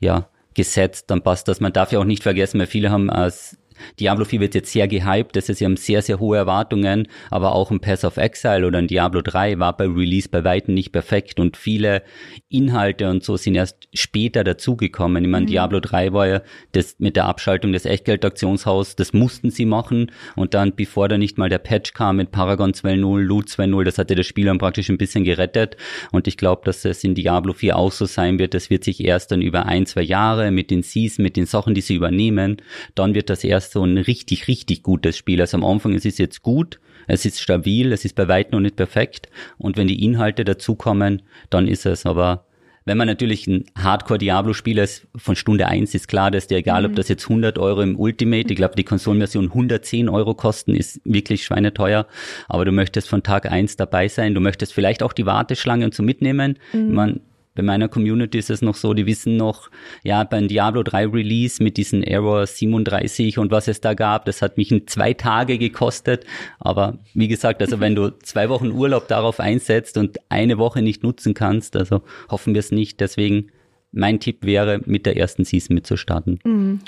ja, gesetzt, dann passt das. Man darf ja auch nicht vergessen, weil viele haben als Diablo 4 wird jetzt sehr gehypt, das ist, sie haben sehr, sehr hohe Erwartungen, aber auch ein Pass of Exile oder ein Diablo 3 war bei Release bei Weitem nicht perfekt und viele Inhalte und so sind erst später dazugekommen. Ich meine, mhm. Diablo 3 war ja das mit der Abschaltung des Echtgeld-Aktionshaus, das mussten sie machen und dann, bevor da nicht mal der Patch kam mit Paragon 2.0, Loot 2.0, das hatte das Spiel dann praktisch ein bisschen gerettet und ich glaube, dass es in Diablo 4 auch so sein wird, das wird sich erst dann über ein, zwei Jahre mit den Season, mit den Sachen, die sie übernehmen, dann wird das erst so ein richtig, richtig gutes Spiel. Also am Anfang es ist jetzt gut, es ist stabil, es ist bei weitem noch nicht perfekt. Und wenn die Inhalte dazukommen, dann ist es aber wenn man natürlich ein Hardcore-Diablo-Spieler ist, von Stunde eins ist klar, dass dir egal, ob das jetzt 100 Euro im Ultimate, ich glaube, die Konsolenversion 110 Euro kosten, ist wirklich schweineteuer. Aber du möchtest von Tag eins dabei sein. Du möchtest vielleicht auch die Warteschlange und so mitnehmen. Mhm. Man, bei meiner Community ist es noch so, die wissen noch, ja, beim Diablo 3 Release mit diesen Error 37 und was es da gab, das hat mich in zwei Tage gekostet. Aber wie gesagt, also wenn du [LAUGHS] zwei Wochen Urlaub darauf einsetzt und eine Woche nicht nutzen kannst, also hoffen wir es nicht. Deswegen mein Tipp wäre, mit der ersten Season mitzustarten. Mhm.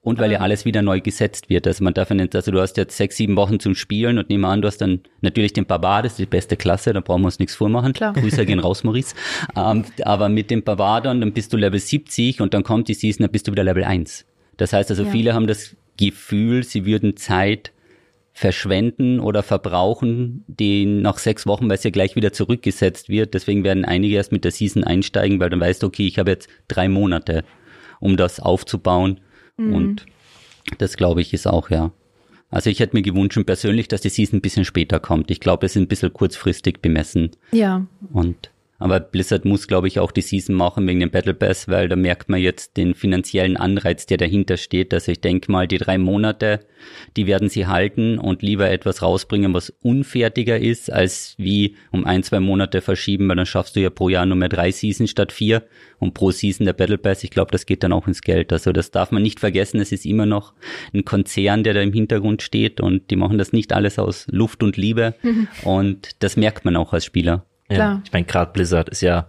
Und weil ja alles wieder neu gesetzt wird. Also man darf ja nicht, also du hast jetzt sechs, sieben Wochen zum Spielen und nehmen an, du hast dann natürlich den Barbar, das ist die beste Klasse, da brauchen wir uns nichts vormachen. Klar. Grüße gehen raus, Maurice. Ähm, aber mit dem Barbar dann, dann bist du Level 70 und dann kommt die Season, dann bist du wieder Level 1. Das heißt also, ja. viele haben das Gefühl, sie würden Zeit verschwenden oder verbrauchen, die nach sechs Wochen, weil es ja gleich wieder zurückgesetzt wird. Deswegen werden einige erst mit der Season einsteigen, weil dann weißt du, okay, ich habe jetzt drei Monate, um das aufzubauen Mhm. Und das glaube ich ist auch, ja. Also ich hätte mir gewünscht persönlich, dass die Season ein bisschen später kommt. Ich glaube, es ist ein bisschen kurzfristig bemessen. Ja. Und aber Blizzard muss, glaube ich, auch die Season machen wegen dem Battle Pass, weil da merkt man jetzt den finanziellen Anreiz, der dahinter steht. Also ich denke mal, die drei Monate, die werden sie halten und lieber etwas rausbringen, was unfertiger ist, als wie um ein, zwei Monate verschieben, weil dann schaffst du ja pro Jahr nur mehr drei Season statt vier und pro Season der Battle Pass. Ich glaube, das geht dann auch ins Geld. Also das darf man nicht vergessen. Es ist immer noch ein Konzern, der da im Hintergrund steht und die machen das nicht alles aus Luft und Liebe. [LAUGHS] Und das merkt man auch als Spieler. Ja, ich meine, gerade Blizzard ist ja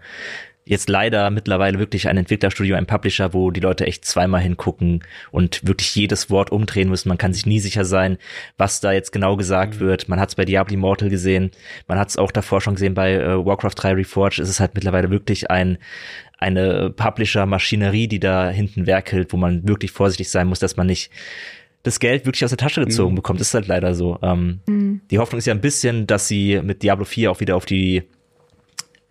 jetzt leider mittlerweile wirklich ein Entwicklerstudio, ein Publisher, wo die Leute echt zweimal hingucken und wirklich jedes Wort umdrehen müssen. Man kann sich nie sicher sein, was da jetzt genau gesagt mhm. wird. Man hat es bei Diablo Immortal gesehen, man hat es auch davor schon gesehen bei äh, Warcraft 3 Reforged. Es ist halt mittlerweile wirklich ein eine Publisher-Maschinerie, die da hinten werkelt, wo man wirklich vorsichtig sein muss, dass man nicht das Geld wirklich aus der Tasche gezogen mhm. bekommt. Das ist halt leider so. Ähm, mhm. Die Hoffnung ist ja ein bisschen, dass sie mit Diablo 4 auch wieder auf die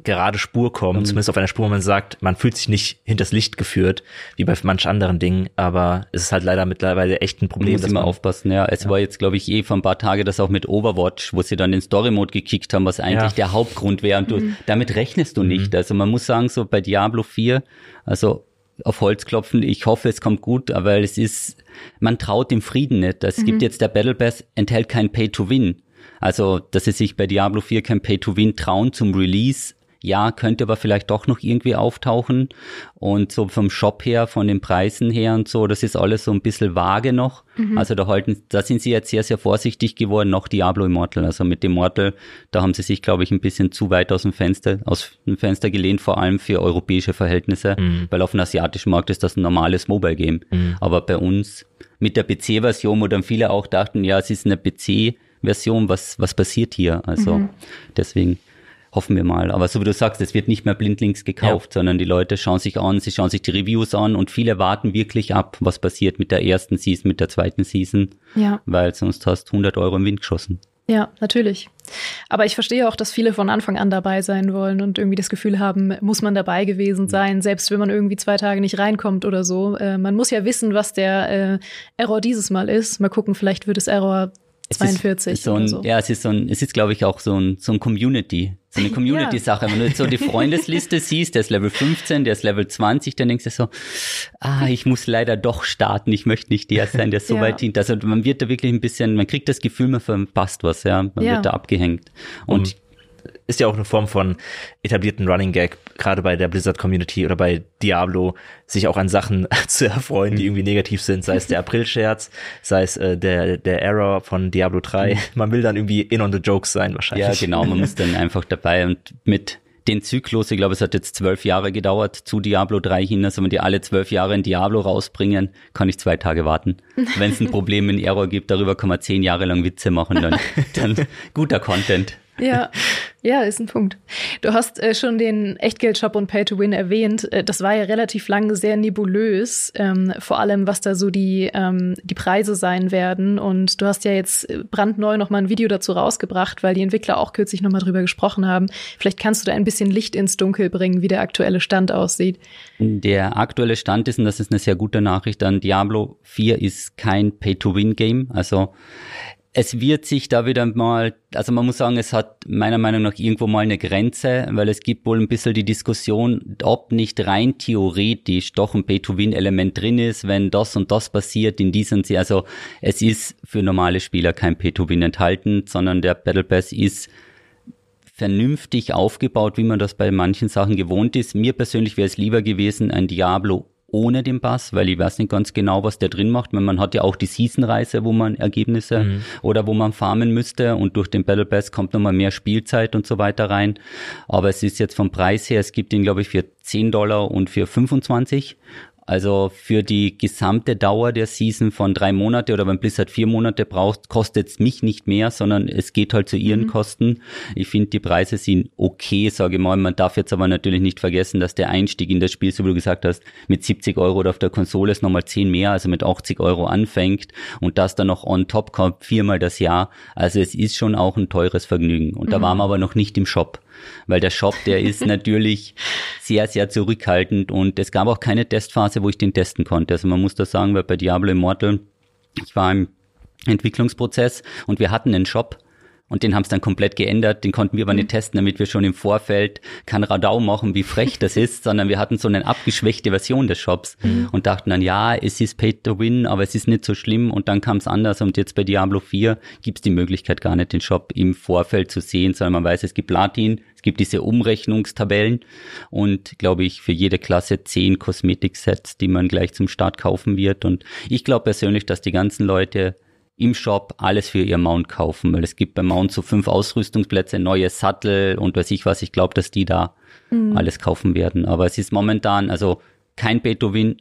gerade Spur kommen, mhm. zumindest auf einer Spur, wo man sagt, man fühlt sich nicht hinters Licht geführt, wie bei manch anderen Dingen, aber es ist halt leider mittlerweile echt ein Problem. Muss immer man, aufpassen, ja. Es ja. war jetzt, glaube ich, eh vor ein paar Tagen das auch mit Overwatch, wo sie dann den Story-Mode gekickt haben, was eigentlich ja. der Hauptgrund wäre und du, mhm. damit rechnest du mhm. nicht. Also man muss sagen, so bei Diablo 4, also auf Holz klopfen, ich hoffe, es kommt gut, aber es ist, man traut dem Frieden nicht. Es mhm. gibt jetzt der Battle Pass, enthält kein Pay-to-Win. Also, dass sie sich bei Diablo 4 kein Pay-to-Win trauen zum Release, ja, könnte aber vielleicht doch noch irgendwie auftauchen. Und so vom Shop her, von den Preisen her und so, das ist alles so ein bisschen vage noch. Mhm. Also da halten, da sind sie jetzt sehr, sehr vorsichtig geworden, noch Diablo Immortal. Also mit Immortal, da haben sie sich, glaube ich, ein bisschen zu weit aus dem Fenster, aus dem Fenster gelehnt, vor allem für europäische Verhältnisse, mhm. weil auf dem asiatischen Markt ist das ein normales Mobile-Game. Mhm. Aber bei uns mit der PC-Version, wo dann viele auch dachten, ja, es ist eine PC-Version, was, was passiert hier? Also mhm. deswegen hoffen wir mal. Aber so wie du sagst, es wird nicht mehr blindlings gekauft, ja. sondern die Leute schauen sich an, sie schauen sich die Reviews an und viele warten wirklich ab, was passiert mit der ersten Season, mit der zweiten Season. Ja. Weil sonst hast du 100 Euro im Wind geschossen. Ja, natürlich. Aber ich verstehe auch, dass viele von Anfang an dabei sein wollen und irgendwie das Gefühl haben, muss man dabei gewesen sein, selbst wenn man irgendwie zwei Tage nicht reinkommt oder so. Äh, man muss ja wissen, was der äh, Error dieses Mal ist. Mal gucken, vielleicht wird es Error 42 ist so ein, so. Ja, es ist so ein, es ist glaube ich auch so ein, so ein Community, so eine [LAUGHS] Community-Sache. Wenn du jetzt so die Freundesliste [LAUGHS] siehst, der ist Level 15, der ist Level 20, dann denkst du so, ah, ich muss leider doch starten, ich möchte nicht der sein, der so [LAUGHS] ja. weit dient. Also man wird da wirklich ein bisschen, man kriegt das Gefühl, man verpasst was, ja, man ja. wird da abgehängt. Und mhm ist ja auch eine Form von etablierten Running Gag, gerade bei der Blizzard Community oder bei Diablo, sich auch an Sachen [LAUGHS] zu erfreuen, die mhm. irgendwie negativ sind, sei es der April-Scherz, sei es äh, der, der Error von Diablo 3. Mhm. [LAUGHS] Man will dann irgendwie in on the jokes sein wahrscheinlich. Ja, genau, man muss dann einfach dabei und mit den Zyklus, ich glaube, es hat jetzt zwölf Jahre gedauert zu Diablo 3 hin, also wenn die alle zwölf Jahre in Diablo rausbringen, kann ich zwei Tage warten. Wenn es ein [LAUGHS] Problem in Error gibt, darüber kann man zehn Jahre lang Witze machen, dann, dann guter Content. Ja, ja, ist ein Punkt. Du hast äh, schon den Echtgeldshop und Pay to Win erwähnt. Äh, das war ja relativ lange sehr nebulös, ähm, vor allem was da so die, ähm, die Preise sein werden. Und du hast ja jetzt äh, brandneu noch mal ein Video dazu rausgebracht, weil die Entwickler auch kürzlich noch mal drüber gesprochen haben. Vielleicht kannst du da ein bisschen Licht ins Dunkel bringen, wie der aktuelle Stand aussieht. Der aktuelle Stand ist, und das ist eine sehr gute Nachricht, dann Diablo 4 ist kein Pay to Win Game. Also es wird sich da wieder mal, also man muss sagen, es hat meiner Meinung nach irgendwo mal eine Grenze, weil es gibt wohl ein bisschen die Diskussion, ob nicht rein theoretisch doch ein Pay-to-Win-Element drin ist, wenn das und das passiert in diesem, also es ist für normale Spieler kein Pay-to-Win enthalten, sondern der Battle Pass ist vernünftig aufgebaut, wie man das bei manchen Sachen gewohnt ist. Mir persönlich wäre es lieber gewesen, ein Diablo ohne den Bass, weil ich weiß nicht ganz genau, was der drin macht. Man hat ja auch die Season-Reise, wo man Ergebnisse mhm. oder wo man farmen müsste und durch den Battle Pass kommt nochmal mehr Spielzeit und so weiter rein. Aber es ist jetzt vom Preis her, es gibt ihn glaube ich für 10 Dollar und für 25 also für die gesamte Dauer der Season von drei Monate oder wenn Blizzard vier Monate braucht, kostet es mich nicht mehr, sondern es geht halt zu ihren mhm. Kosten. Ich finde, die Preise sind okay, sage ich mal. Man darf jetzt aber natürlich nicht vergessen, dass der Einstieg in das Spiel, so wie du gesagt hast, mit 70 Euro oder auf der Konsole ist nochmal 10 mehr, also mit 80 Euro anfängt und das dann noch on top kommt, viermal das Jahr. Also es ist schon auch ein teures Vergnügen. Und mhm. da waren wir aber noch nicht im Shop weil der Shop, der ist [LAUGHS] natürlich sehr, sehr zurückhaltend und es gab auch keine Testphase, wo ich den testen konnte. Also man muss das sagen, weil bei Diablo Immortal, ich war im Entwicklungsprozess und wir hatten einen Shop und den haben es dann komplett geändert. Den konnten wir aber nicht mhm. testen, damit wir schon im Vorfeld kein Radau machen, wie frech das [LAUGHS] ist, sondern wir hatten so eine abgeschwächte Version des Shops mhm. und dachten dann, ja, es ist Pay to Win, aber es ist nicht so schlimm. Und dann kam es anders. Und jetzt bei Diablo 4 gibt es die Möglichkeit gar nicht, den Shop im Vorfeld zu sehen, sondern man weiß, es gibt Platin, es gibt diese Umrechnungstabellen und, glaube ich, für jede Klasse zehn Kosmetik-Sets, die man gleich zum Start kaufen wird. Und ich glaube persönlich, dass die ganzen Leute im Shop alles für ihr Mount kaufen, weil es gibt beim Mount so fünf Ausrüstungsplätze, neue Sattel und weiß ich was. Ich glaube, dass die da mhm. alles kaufen werden. Aber es ist momentan also kein Pay-to-Win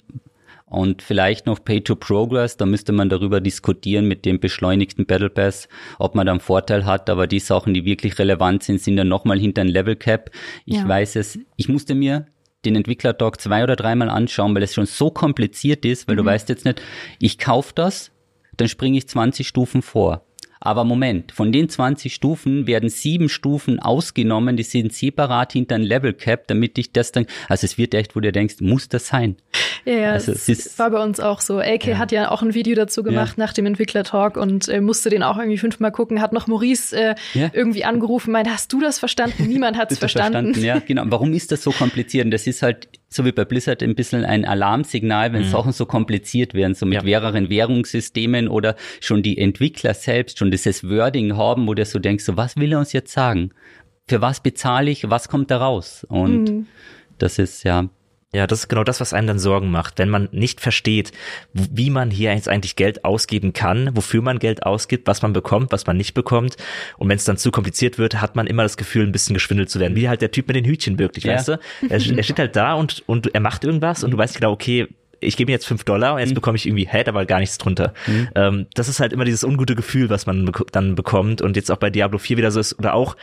und vielleicht noch Pay-to-Progress. Da müsste man darüber diskutieren mit dem beschleunigten Battle Pass, ob man da einen Vorteil hat. Aber die Sachen, die wirklich relevant sind, sind dann nochmal hinter ein Level Cap. Ich ja. weiß es. Ich musste mir den Entwickler-Talk zwei oder dreimal anschauen, weil es schon so kompliziert ist, weil mhm. du weißt jetzt nicht, ich kaufe das, dann springe ich 20 Stufen vor. Aber Moment, von den 20 Stufen werden sieben Stufen ausgenommen, die sind separat hinter ein Level Cap, damit ich das dann, also es wird echt, wo du denkst, muss das sein? Ja, ja also es ist, war bei uns auch so. AK ja. hat ja auch ein Video dazu gemacht ja. nach dem Entwickler-Talk und äh, musste den auch irgendwie fünfmal gucken, hat noch Maurice äh, ja. irgendwie angerufen, meint, hast du das verstanden? Niemand hat es [LAUGHS] verstanden. verstanden. Ja, genau. Warum ist das so kompliziert? Und das ist halt so wie bei Blizzard ein bisschen ein Alarmsignal, wenn mhm. Sachen so kompliziert werden, so mit ja. mehreren Währungssystemen oder schon die Entwickler selbst schon dieses Wording haben, wo du so denkst, so was will er uns jetzt sagen? Für was bezahle ich? Was kommt da raus? Und mhm. das ist ja ja, das ist genau das, was einem dann Sorgen macht, wenn man nicht versteht, wie man hier jetzt eigentlich Geld ausgeben kann, wofür man Geld ausgibt, was man bekommt, was man nicht bekommt. Und wenn es dann zu kompliziert wird, hat man immer das Gefühl, ein bisschen geschwindelt zu werden. Wie halt der Typ mit den Hütchen wirklich, ja. weißt du? Er, er, steht halt da und, und er macht irgendwas und du weißt genau, okay, ich gebe mir jetzt fünf Dollar und jetzt mhm. bekomme ich irgendwie, hä, da war gar nichts drunter. Mhm. Ähm, das ist halt immer dieses ungute Gefühl, was man dann bekommt und jetzt auch bei Diablo 4 wieder so ist oder auch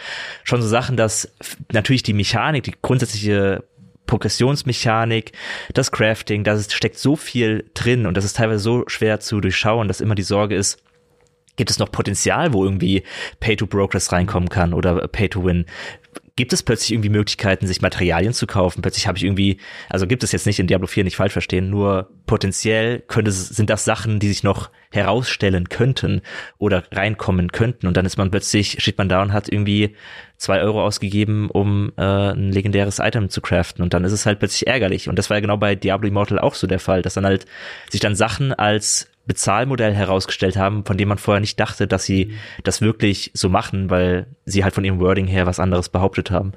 schon so Sachen, dass natürlich die Mechanik, die grundsätzliche Progressionsmechanik, das Crafting, da steckt so viel drin und das ist teilweise so schwer zu durchschauen, dass immer die Sorge ist, gibt es noch Potenzial, wo irgendwie Pay-to-Progress reinkommen kann oder Pay-to-Win? Gibt es plötzlich irgendwie Möglichkeiten, sich Materialien zu kaufen? Plötzlich habe ich irgendwie, also gibt es jetzt nicht in Diablo 4 nicht falsch verstehen, nur potenziell könnte, sind das Sachen, die sich noch herausstellen könnten oder reinkommen könnten. Und dann ist man plötzlich, steht man da und hat irgendwie zwei Euro ausgegeben, um äh, ein legendäres Item zu craften. Und dann ist es halt plötzlich ärgerlich. Und das war ja genau bei Diablo Immortal auch so der Fall, dass dann halt sich dann Sachen als Bezahlmodell herausgestellt haben, von dem man vorher nicht dachte, dass sie mhm. das wirklich so machen, weil sie halt von ihrem Wording her was anderes behauptet haben.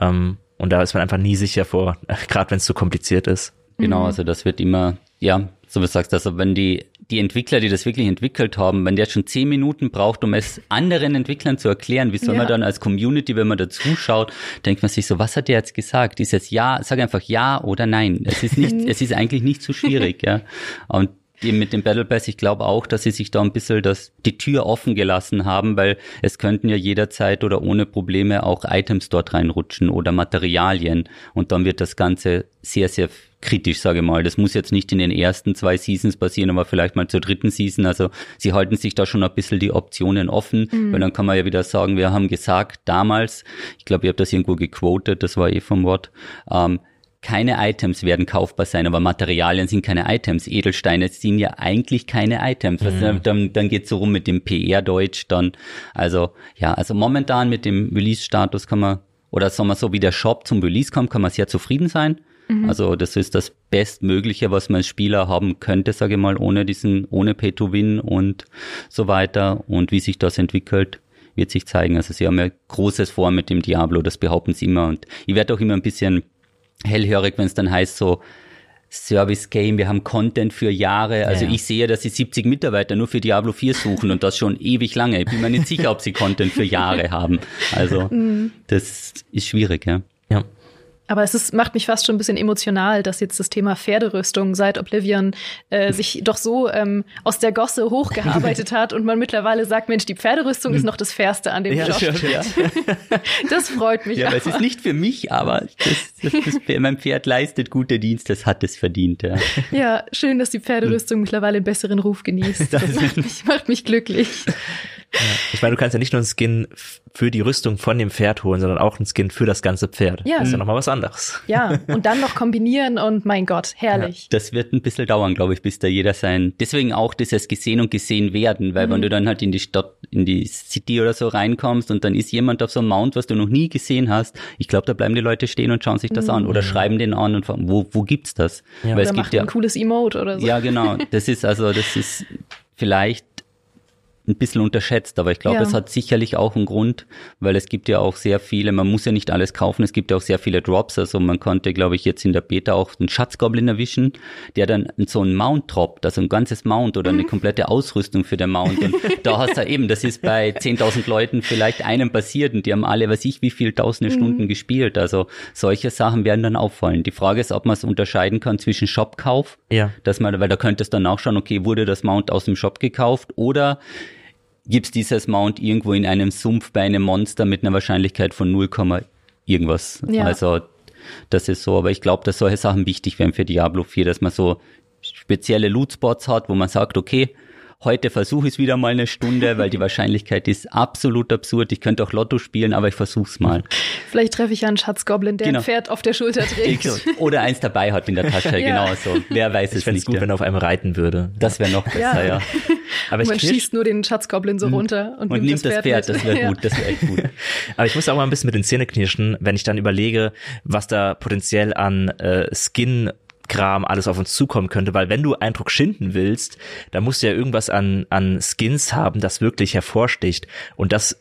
Ähm, und da ist man einfach nie sicher vor, [LAUGHS] gerade wenn es zu kompliziert ist. Genau, mhm. also das wird immer, ja, so wie du sagst, also wenn die, die Entwickler, die das wirklich entwickelt haben, wenn der schon zehn Minuten braucht, um es anderen Entwicklern zu erklären, wie soll ja. man dann als Community, wenn man da zuschaut, denkt man sich so, was hat der jetzt gesagt? Dieses Ja, sag einfach Ja oder Nein. Es ist nicht, [LAUGHS] es ist eigentlich nicht so schwierig, ja. Und eben mit dem Battle Pass, ich glaube auch, dass sie sich da ein bisschen das, die Tür offen gelassen haben, weil es könnten ja jederzeit oder ohne Probleme auch Items dort reinrutschen oder Materialien und dann wird das Ganze sehr, sehr kritisch, sage ich mal. Das muss jetzt nicht in den ersten zwei Seasons passieren, aber vielleicht mal zur dritten Season. Also sie halten sich da schon ein bisschen die Optionen offen, mhm. weil dann kann man ja wieder sagen, wir haben gesagt damals, ich glaube, ihr habt das irgendwo gequotet, das war eh vom Wort, ähm, keine Items werden kaufbar sein, aber Materialien sind keine Items. Edelsteine sind ja eigentlich keine Items. Mhm. Dann, dann geht's so rum mit dem PR-Deutsch dann. Also ja, also momentan mit dem Release-Status kann man, oder sagen wir so, wie der Shop zum Release kommt, kann man sehr zufrieden sein. Mhm. Also das ist das Bestmögliche, was man als Spieler haben könnte, sage ich mal, ohne diesen, ohne Pay-to-Win und so weiter. Und wie sich das entwickelt, wird sich zeigen. Also sie haben ja Großes vor mit dem Diablo, das behaupten sie immer. Und ich werde auch immer ein bisschen hellhörig, wenn es dann heißt so, Service Game, wir haben Content für Jahre. Also ja. ich sehe, dass sie 70 Mitarbeiter nur für Diablo 4 suchen und das schon ewig lange. Ich bin mir nicht sicher, ob sie Content für Jahre haben. Also [LAUGHS] mhm. das ist schwierig, ja. Aber es ist, macht mich fast schon ein bisschen emotional, dass jetzt das Thema Pferderüstung seit Oblivion äh, sich doch so ähm, aus der Gosse hochgearbeitet [LAUGHS] hat und man mittlerweile sagt, Mensch, die Pferderüstung ist noch das Fairste an dem ja, Job. Ja. [LAUGHS] das freut mich. Ja, aber es ist nicht für mich, aber [LAUGHS] das, das, das, mein Pferd leistet gute Dienst, das hat es verdient. Ja, ja schön, dass die Pferderüstung mittlerweile einen besseren Ruf genießt. Das, das macht, mich, macht mich glücklich. Ja. Ich meine, du kannst ja nicht nur einen Skin für die Rüstung von dem Pferd holen, sondern auch einen Skin für das ganze Pferd. Ja. Das ist ja nochmal was anderes. Ja, und dann noch kombinieren und mein Gott, herrlich. Ja, das wird ein bisschen dauern, glaube ich, bis da jeder sein. Deswegen auch dieses gesehen und gesehen werden, weil mhm. wenn du dann halt in die Stadt, in die City oder so reinkommst und dann ist jemand auf so einem Mount, was du noch nie gesehen hast, ich glaube, da bleiben die Leute stehen und schauen sich das mhm. an oder schreiben den an und fragen, wo, wo gibt's das? Ja. Weil oder es gibt ja ein cooles Emote oder so. Ja, genau. Das ist also, das ist vielleicht ein bisschen unterschätzt, aber ich glaube, ja. es hat sicherlich auch einen Grund, weil es gibt ja auch sehr viele, man muss ja nicht alles kaufen, es gibt ja auch sehr viele Drops, also man konnte, glaube ich, jetzt in der Beta auch einen Schatzgoblin erwischen, der dann so einen Mount droppt, also ein ganzes Mount oder eine mhm. komplette Ausrüstung für den Mount und da [LAUGHS] hast du eben, das ist bei 10.000 Leuten vielleicht einem passiert und die haben alle, weiß ich, wie viel tausende mhm. Stunden gespielt, also solche Sachen werden dann auffallen. Die Frage ist, ob man es unterscheiden kann zwischen Shopkauf, ja. dass man, weil da könnte es dann auch schauen, okay, wurde das Mount aus dem Shop gekauft oder gibt's dieses Mount irgendwo in einem Sumpf bei einem Monster mit einer Wahrscheinlichkeit von 0, irgendwas. Ja. Also das ist so, aber ich glaube, dass solche Sachen wichtig wären für Diablo 4, dass man so spezielle Lootspots hat, wo man sagt, okay, Heute versuche ich es wieder mal eine Stunde, weil die Wahrscheinlichkeit ist absolut absurd. Ich könnte auch Lotto spielen, aber ich versuche es mal. Vielleicht treffe ich ja einen Schatzgoblin, der genau. ein Pferd auf der Schulter trägt. Oder eins dabei hat in der Tasche, [LAUGHS] ja. genau so. Wer weiß ich es nicht. Ich gut, ja. wenn er auf einem reiten würde. Das wäre noch besser, ja. ja. [LAUGHS] Aber man schießt nur den Schatzgoblin so hm. runter und, und nimmt das Pferd. Pferd das wäre [LAUGHS] gut, das wäre echt gut. Aber ich muss auch mal ein bisschen mit den Zähnen knirschen, wenn ich dann überlege, was da potenziell an äh, Skin Kram alles auf uns zukommen könnte, weil wenn du Eindruck schinden willst, dann musst du ja irgendwas an, an Skins haben, das wirklich hervorsticht. Und das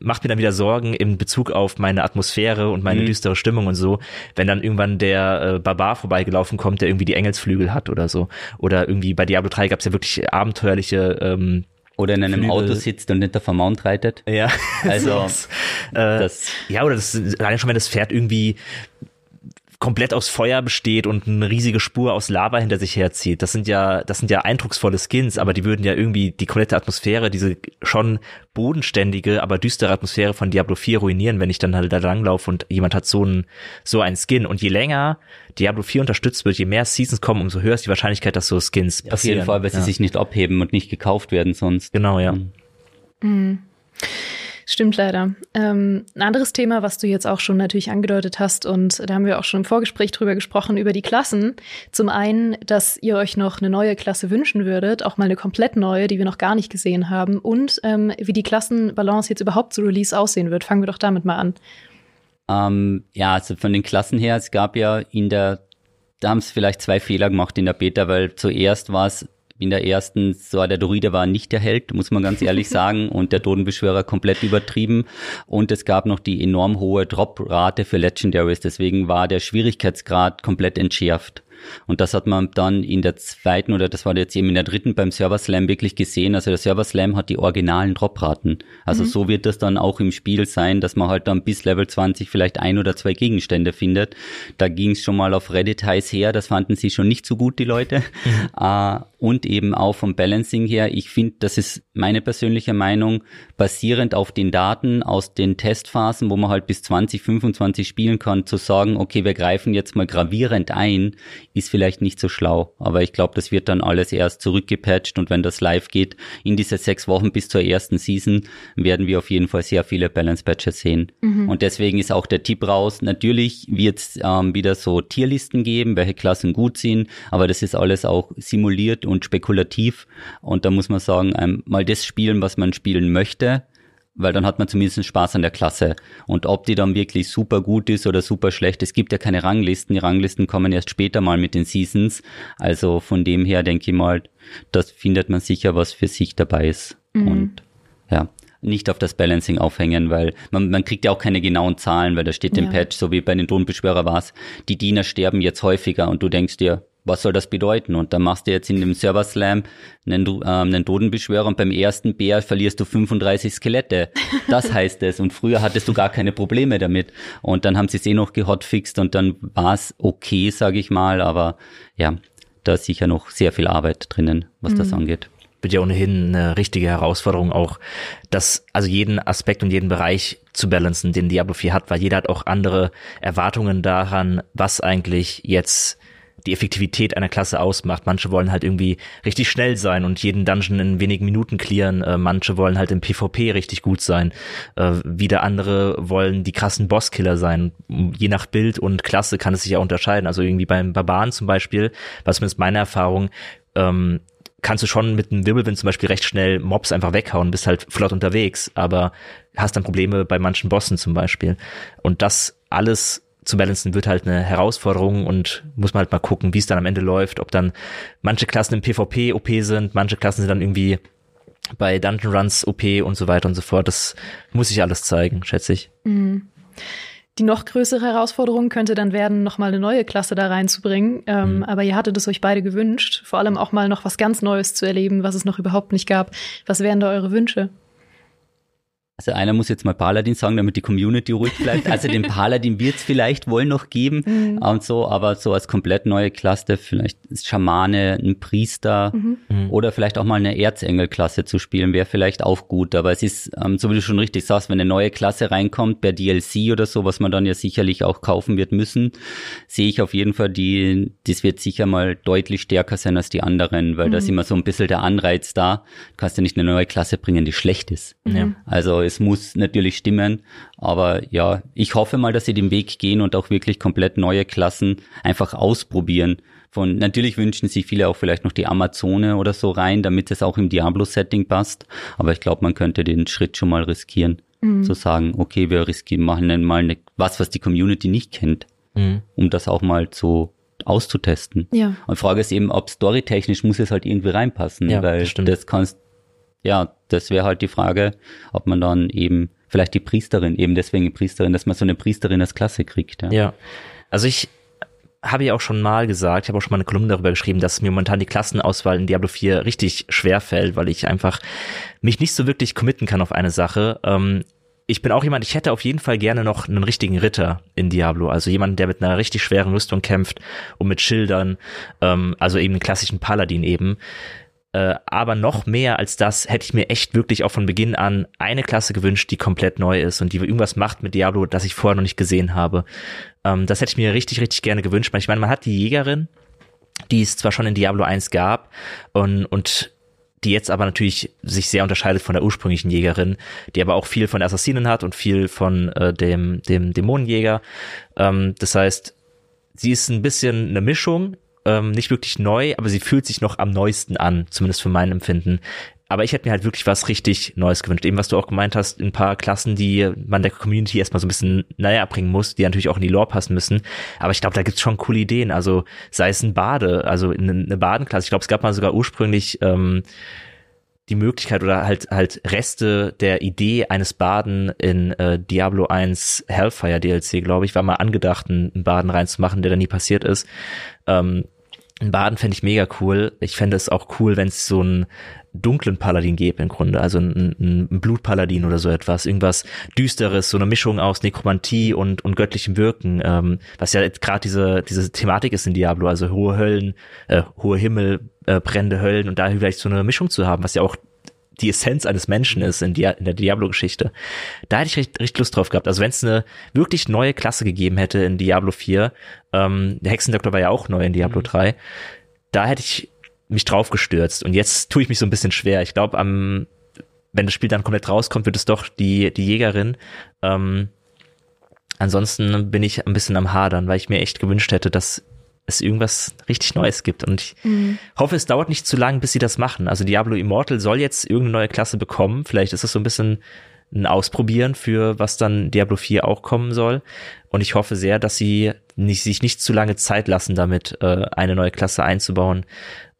macht mir dann wieder Sorgen in Bezug auf meine Atmosphäre und meine mhm. düstere Stimmung und so, wenn dann irgendwann der äh, Barbar vorbeigelaufen kommt, der irgendwie die Engelsflügel hat oder so. Oder irgendwie bei Diablo 3 gab es ja wirklich abenteuerliche ähm, oder in einem Flügel. Auto sitzt und hinter vermount reitet. Ja. [LAUGHS] Also das, äh, das ja, oder das allein schon, wenn das Pferd irgendwie komplett aus Feuer besteht und eine riesige Spur aus Lava hinter sich herzieht. Das sind ja, das sind ja eindrucksvolle Skins, aber die würden ja irgendwie die komplette Atmosphäre, diese schon bodenständige, aber düstere Atmosphäre von Diablo 4 ruinieren, wenn ich dann halt da langlaufe und jemand hat so ein, so ein Skin. Und je länger Diablo 4 unterstützt wird, je mehr Seasons kommen, umso höher ist die Wahrscheinlichkeit, dass so Skins passieren. Auf jeden Fall, weil sie sich nicht abheben und nicht gekauft werden sonst. Genau, ja. Mhm. Mhm. Stimmt leider. Ähm, ein anderes Thema, was du jetzt auch schon natürlich angedeutet hast, und da haben wir auch schon im Vorgespräch drüber gesprochen, über die Klassen. Zum einen, dass ihr euch noch eine neue Klasse wünschen würdet, auch mal eine komplett neue, die wir noch gar nicht gesehen haben, und ähm, wie die Klassenbalance jetzt überhaupt zu Release aussehen wird. Fangen wir doch damit mal an. Ähm, ja, also von den Klassen her, es gab ja in der da haben es vielleicht zwei Fehler gemacht in der Beta, weil zuerst war es in der ersten, so der Druide war nicht der Held, muss man ganz ehrlich [LAUGHS] sagen, und der Totenbeschwörer komplett übertrieben. Und es gab noch die enorm hohe Drop-Rate für Legendaries, deswegen war der Schwierigkeitsgrad komplett entschärft. Und das hat man dann in der zweiten oder das war jetzt eben in der dritten beim Server Slam wirklich gesehen. Also der Server Slam hat die originalen Dropraten. Also mhm. so wird das dann auch im Spiel sein, dass man halt dann bis Level 20 vielleicht ein oder zwei Gegenstände findet. Da ging es schon mal auf Reddit heiß her, das fanden sie schon nicht so gut, die Leute. Mhm. Uh, und eben auch vom Balancing her. Ich finde, das ist meine persönliche Meinung, basierend auf den Daten aus den Testphasen, wo man halt bis 20, 25 spielen kann, zu sagen, okay, wir greifen jetzt mal gravierend ein, ist vielleicht nicht so schlau. Aber ich glaube, das wird dann alles erst zurückgepatcht und wenn das live geht, in diese sechs Wochen bis zur ersten Season, werden wir auf jeden Fall sehr viele Balance-Patches sehen. Mhm. Und deswegen ist auch der Tipp raus. Natürlich wird es ähm, wieder so Tierlisten geben, welche Klassen gut sind, aber das ist alles auch simuliert und spekulativ. Und da muss man sagen, ähm, mal das spielen, was man spielen möchte weil dann hat man zumindest Spaß an der Klasse. Und ob die dann wirklich super gut ist oder super schlecht, es gibt ja keine Ranglisten. Die Ranglisten kommen erst später mal mit den Seasons. Also von dem her denke ich mal, das findet man sicher, was für sich dabei ist. Mhm. Und ja, nicht auf das Balancing aufhängen, weil man, man kriegt ja auch keine genauen Zahlen, weil da steht ja. im Patch, so wie bei den Drohnenbeschwörer war es, die Diener sterben jetzt häufiger und du denkst dir, was soll das bedeuten? Und dann machst du jetzt in dem Server Slam einen, ähm, einen Totenbeschwörer und beim ersten Bär verlierst du 35 Skelette. Das [LAUGHS] heißt es. Und früher hattest du gar keine Probleme damit. Und dann haben sie es eh noch gehotfixt und dann war es okay, sage ich mal. Aber ja, da ist sicher noch sehr viel Arbeit drinnen, was mhm. das angeht wird ja ohnehin eine richtige Herausforderung auch, das, also jeden Aspekt und jeden Bereich zu balancen, den Diablo 4 hat, weil jeder hat auch andere Erwartungen daran, was eigentlich jetzt die Effektivität einer Klasse ausmacht. Manche wollen halt irgendwie richtig schnell sein und jeden Dungeon in wenigen Minuten clearen. Äh, manche wollen halt im PvP richtig gut sein. Äh, wieder andere wollen die krassen Bosskiller sein. Je nach Bild und Klasse kann es sich ja unterscheiden. Also irgendwie beim Barbaren zum Beispiel, was zumindest meine Erfahrung, ähm, kannst du schon mit einem Wirbelwind zum Beispiel recht schnell Mobs einfach weghauen, bist halt flott unterwegs, aber hast dann Probleme bei manchen Bossen zum Beispiel. Und das alles zu balancen wird halt eine Herausforderung und muss man halt mal gucken, wie es dann am Ende läuft, ob dann manche Klassen im PvP OP sind, manche Klassen sind dann irgendwie bei Dungeon Runs OP und so weiter und so fort. Das muss sich alles zeigen, schätze ich. Mhm. Die noch größere Herausforderung könnte dann werden, nochmal eine neue Klasse da reinzubringen. Ähm, mhm. Aber ihr hattet es euch beide gewünscht, vor allem auch mal noch was ganz Neues zu erleben, was es noch überhaupt nicht gab. Was wären da eure Wünsche? Also einer muss jetzt mal Paladin sagen, damit die Community ruhig bleibt. [LAUGHS] Also den Paladin wird es vielleicht wohl noch geben mhm. und so, aber so als komplett neue Klasse, vielleicht Schamane, ein Priester mhm. mhm. oder vielleicht auch mal eine Erzengel-Klasse zu spielen, wäre vielleicht auch gut. Aber es ist, ähm, so wie du schon richtig sagst, wenn eine neue Klasse reinkommt, per DLC oder so, was man dann ja sicherlich auch kaufen wird müssen, sehe ich auf jeden Fall die, das wird sicher mal deutlich stärker sein als die anderen, weil mhm. da ist immer so ein bisschen der Anreiz da. Du kannst ja nicht eine neue Klasse bringen, die schlecht ist. Ja. Also es muss natürlich stimmen. Aber ja, ich hoffe mal, dass sie den Weg gehen und auch wirklich komplett neue Klassen einfach ausprobieren. Von, natürlich wünschen sich viele auch vielleicht noch die Amazone oder so rein, damit es auch im Diablo-Setting passt. Aber ich glaube, man könnte den Schritt schon mal riskieren. Mhm. Zu sagen, okay, wir riskieren, machen dann mal eine, was, was die Community nicht kennt. Mhm. Um das auch mal zu auszutesten. Ja. Und Frage ist eben, ob storytechnisch muss es halt irgendwie reinpassen, ja, weil das, das kannst ja, das wäre halt die Frage, ob man dann eben vielleicht die Priesterin, eben deswegen die Priesterin, dass man so eine Priesterin als Klasse kriegt. Ja, ja. also ich habe ja auch schon mal gesagt, ich habe auch schon mal eine Kolumne darüber geschrieben, dass mir momentan die Klassenauswahl in Diablo 4 richtig schwer fällt, weil ich einfach mich nicht so wirklich committen kann auf eine Sache. Ähm, ich bin auch jemand, ich hätte auf jeden Fall gerne noch einen richtigen Ritter in Diablo, also jemanden, der mit einer richtig schweren Rüstung kämpft und mit Schildern, ähm, also eben einen klassischen Paladin eben. Äh, aber noch mehr als das hätte ich mir echt wirklich auch von Beginn an eine Klasse gewünscht, die komplett neu ist und die irgendwas macht mit Diablo, das ich vorher noch nicht gesehen habe. Ähm, das hätte ich mir richtig, richtig gerne gewünscht. Ich meine, man hat die Jägerin, die es zwar schon in Diablo 1 gab und, und die jetzt aber natürlich sich sehr unterscheidet von der ursprünglichen Jägerin, die aber auch viel von Assassinen hat und viel von äh, dem, dem Dämonenjäger. Ähm, das heißt, sie ist ein bisschen eine Mischung ähm, nicht wirklich neu, aber sie fühlt sich noch am neuesten an, zumindest für mein Empfinden. Aber ich hätte mir halt wirklich was richtig Neues gewünscht. Eben, was du auch gemeint hast, ein paar Klassen, die man der Community erstmal so ein bisschen naja bringen muss, die natürlich auch in die Lore passen müssen. Aber ich glaube, da gibt's schon coole Ideen. Also sei es ein Bade, also eine Badenklasse. Ich glaube, es gab mal sogar ursprünglich ähm, die Möglichkeit oder halt halt Reste der Idee eines Baden in äh, Diablo 1 Hellfire DLC, glaube ich, war mal angedacht, einen Baden reinzumachen, der dann nie passiert ist. Ähm, ein Baden fände ich mega cool. Ich fände es auch cool, wenn es so einen dunklen Paladin gäbe im Grunde, also ein, ein Blutpaladin oder so etwas, irgendwas Düsteres, so eine Mischung aus Nekromantie und, und göttlichem Wirken, ähm, was ja gerade diese, diese Thematik ist in Diablo, also hohe Höllen, äh, hohe Himmel, äh, brennende Höllen und da vielleicht so eine Mischung zu haben, was ja auch die Essenz eines Menschen ist in, Dia in der Diablo-Geschichte. Da hätte ich richtig, richtig Lust drauf gehabt. Also wenn es eine wirklich neue Klasse gegeben hätte in Diablo 4, ähm, der Hexendoktor war ja auch neu in Diablo 3, mhm. da hätte ich mich drauf gestürzt. Und jetzt tue ich mich so ein bisschen schwer. Ich glaube, am wenn das Spiel dann komplett rauskommt, wird es doch die, die Jägerin. Ähm, ansonsten bin ich ein bisschen am Hadern, weil ich mir echt gewünscht hätte, dass es irgendwas richtig Neues gibt. Und ich mhm. hoffe, es dauert nicht zu lang, bis sie das machen. Also Diablo Immortal soll jetzt irgendeine neue Klasse bekommen. Vielleicht ist es so ein bisschen ein Ausprobieren für was dann Diablo 4 auch kommen soll. Und ich hoffe sehr, dass sie nicht, sich nicht zu lange Zeit lassen, damit äh, eine neue Klasse einzubauen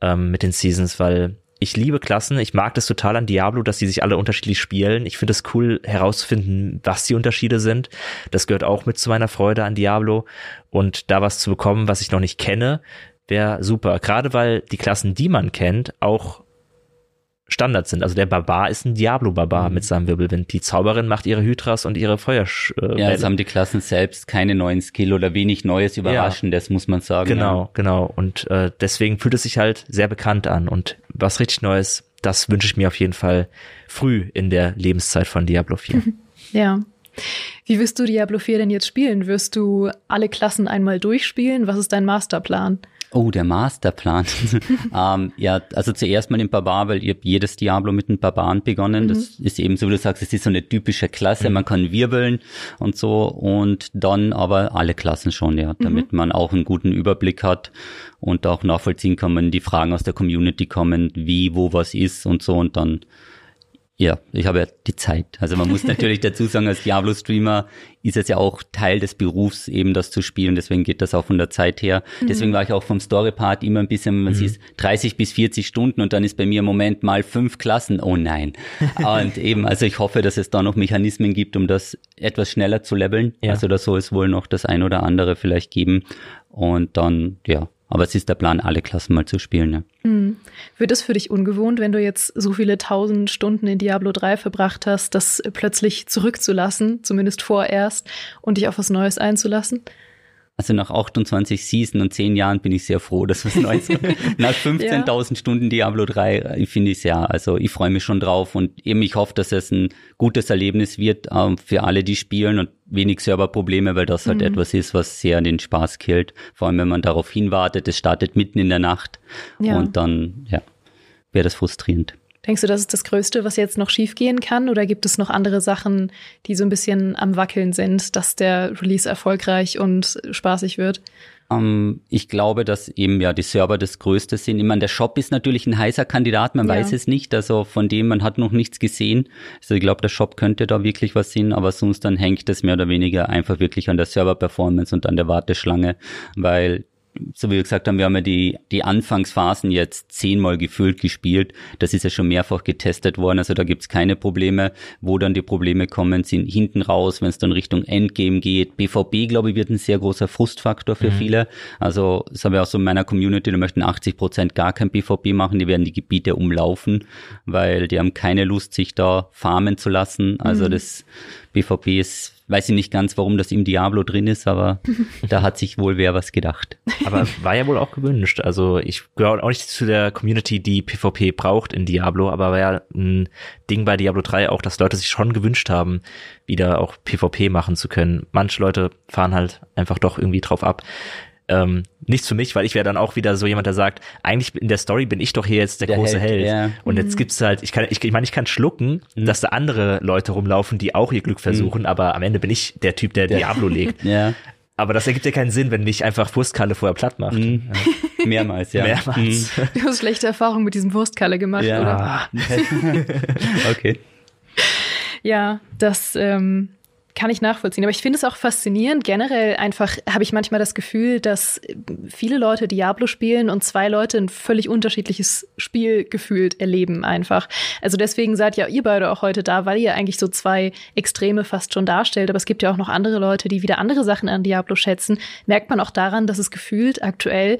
ähm, mit den Seasons, weil ich liebe Klassen. Ich mag das total an Diablo, dass die sich alle unterschiedlich spielen. Ich finde es cool herauszufinden, was die Unterschiede sind. Das gehört auch mit zu meiner Freude an Diablo. Und da was zu bekommen, was ich noch nicht kenne, wäre super. Gerade weil die Klassen, die man kennt, auch Standard sind. Also der Barbar ist ein Diablo-Barbar mhm. mit seinem Wirbelwind. Die Zauberin macht ihre Hydras und ihre Feuer. Äh, ja, jetzt haben die Klassen selbst keine neuen Skill oder wenig Neues Überraschendes, ja. muss man sagen. Genau, ja. genau. Und äh, deswegen fühlt es sich halt sehr bekannt an. Und was richtig Neues, das wünsche ich mir auf jeden Fall früh in der Lebenszeit von Diablo 4. [LAUGHS] ja. Wie wirst du Diablo 4 denn jetzt spielen? Wirst du alle Klassen einmal durchspielen? Was ist dein Masterplan? Oh, der Masterplan. [LAUGHS] ähm, ja, also zuerst mal den Barbar, weil ihr habt jedes Diablo mit einem Barbaren begonnen. Mhm. Das ist eben so, wie du sagst, es ist so eine typische Klasse. Mhm. Man kann wirbeln und so und dann aber alle Klassen schon, ja, damit mhm. man auch einen guten Überblick hat und auch nachvollziehen kann, wenn die Fragen aus der Community kommen, wie, wo was ist und so und dann ja, ich habe ja die Zeit. Also man muss [LAUGHS] natürlich dazu sagen, als Diablo-Streamer ist es ja auch Teil des Berufs, eben das zu spielen. Deswegen geht das auch von der Zeit her. Mhm. Deswegen war ich auch vom Story-Part immer ein bisschen, man mhm. sieht 30 bis 40 Stunden und dann ist bei mir im Moment mal fünf Klassen. Oh nein. [LAUGHS] und eben, also ich hoffe, dass es da noch Mechanismen gibt, um das etwas schneller zu leveln. Ja. Also da soll es wohl noch das ein oder andere vielleicht geben. Und dann, ja, aber es ist der Plan, alle Klassen mal zu spielen. Ja. Mhm. Wird es für dich ungewohnt, wenn du jetzt so viele tausend Stunden in Diablo 3 verbracht hast, das plötzlich zurückzulassen, zumindest vorerst, und dich auf was Neues einzulassen? Also nach 28 Season und 10 Jahren bin ich sehr froh, dass Neues [LAUGHS] kommt. nach 15.000 ja. Stunden Diablo 3 finde ich es ja, also ich freue mich schon drauf und eben ich hoffe, dass es ein gutes Erlebnis wird äh, für alle, die spielen und wenig Serverprobleme, weil das halt mhm. etwas ist, was sehr den Spaß killt. Vor allem, wenn man darauf hinwartet, es startet mitten in der Nacht ja. und dann, ja, wäre das frustrierend. Denkst du, das ist das Größte, was jetzt noch schiefgehen kann? Oder gibt es noch andere Sachen, die so ein bisschen am Wackeln sind, dass der Release erfolgreich und spaßig wird? Um, ähm, ich glaube, dass eben ja die Server das Größte sind. Ich meine, der Shop ist natürlich ein heißer Kandidat, man ja. weiß es nicht. Also von dem, man hat noch nichts gesehen. Also ich glaube, der Shop könnte da wirklich was sehen, aber sonst dann hängt es mehr oder weniger einfach wirklich an der Server-Performance und an der Warteschlange, weil so wie wir gesagt haben, wir haben ja die, die Anfangsphasen jetzt zehnmal gefühlt gespielt. Das ist ja schon mehrfach getestet worden, also da gibt's keine Probleme. Wo dann die Probleme kommen, sind hinten raus, wenn es dann Richtung Endgame geht. BVB, glaube ich, wird ein sehr großer Frustfaktor für mhm. viele. Also das habe ich auch so in meiner Community, da möchten 80 Prozent gar kein BVB machen, die werden die Gebiete umlaufen, weil die haben keine Lust, sich da farmen zu lassen. Also mhm. das BVB ist weiß ich nicht ganz, warum das im Diablo drin ist, aber [LAUGHS] da hat sich wohl wer was gedacht. Aber war ja wohl auch gewünscht. Also ich gehöre auch nicht zu der Community, die PvP braucht in Diablo, aber war ja ein Ding bei Diablo 3 auch, dass Leute sich schon gewünscht haben, wieder auch PvP machen zu können. Manche Leute fahren halt einfach doch irgendwie drauf ab ähm, nichts für mich, weil ich wäre dann auch wieder so jemand, der sagt, eigentlich in der Story bin ich doch hier jetzt der, der große Held. Held. Ja. Und mhm. jetzt gibt's halt, ich kann, ich, ich meine, ich kann schlucken, mhm. dass da andere Leute rumlaufen, die auch ihr Glück versuchen, mhm. aber am Ende bin ich der Typ, der, der Diablo legt. [LAUGHS] ja. Aber das ergibt ja keinen Sinn, wenn mich einfach Wurstkalle vorher platt macht. Mhm. Ja. [LAUGHS] Mehrmals, ja. Mehrmals. Mhm. Du hast schlechte Erfahrungen mit diesem Wurstkalle gemacht, ja. oder? [LAUGHS] okay. Ja, das ähm, kann ich nachvollziehen. Aber ich finde es auch faszinierend. Generell einfach habe ich manchmal das Gefühl, dass viele Leute Diablo spielen und zwei Leute ein völlig unterschiedliches Spiel gefühlt erleben einfach. Also deswegen seid ja ihr beide auch heute da, weil ihr eigentlich so zwei Extreme fast schon darstellt. Aber es gibt ja auch noch andere Leute, die wieder andere Sachen an Diablo schätzen. Merkt man auch daran, dass es gefühlt aktuell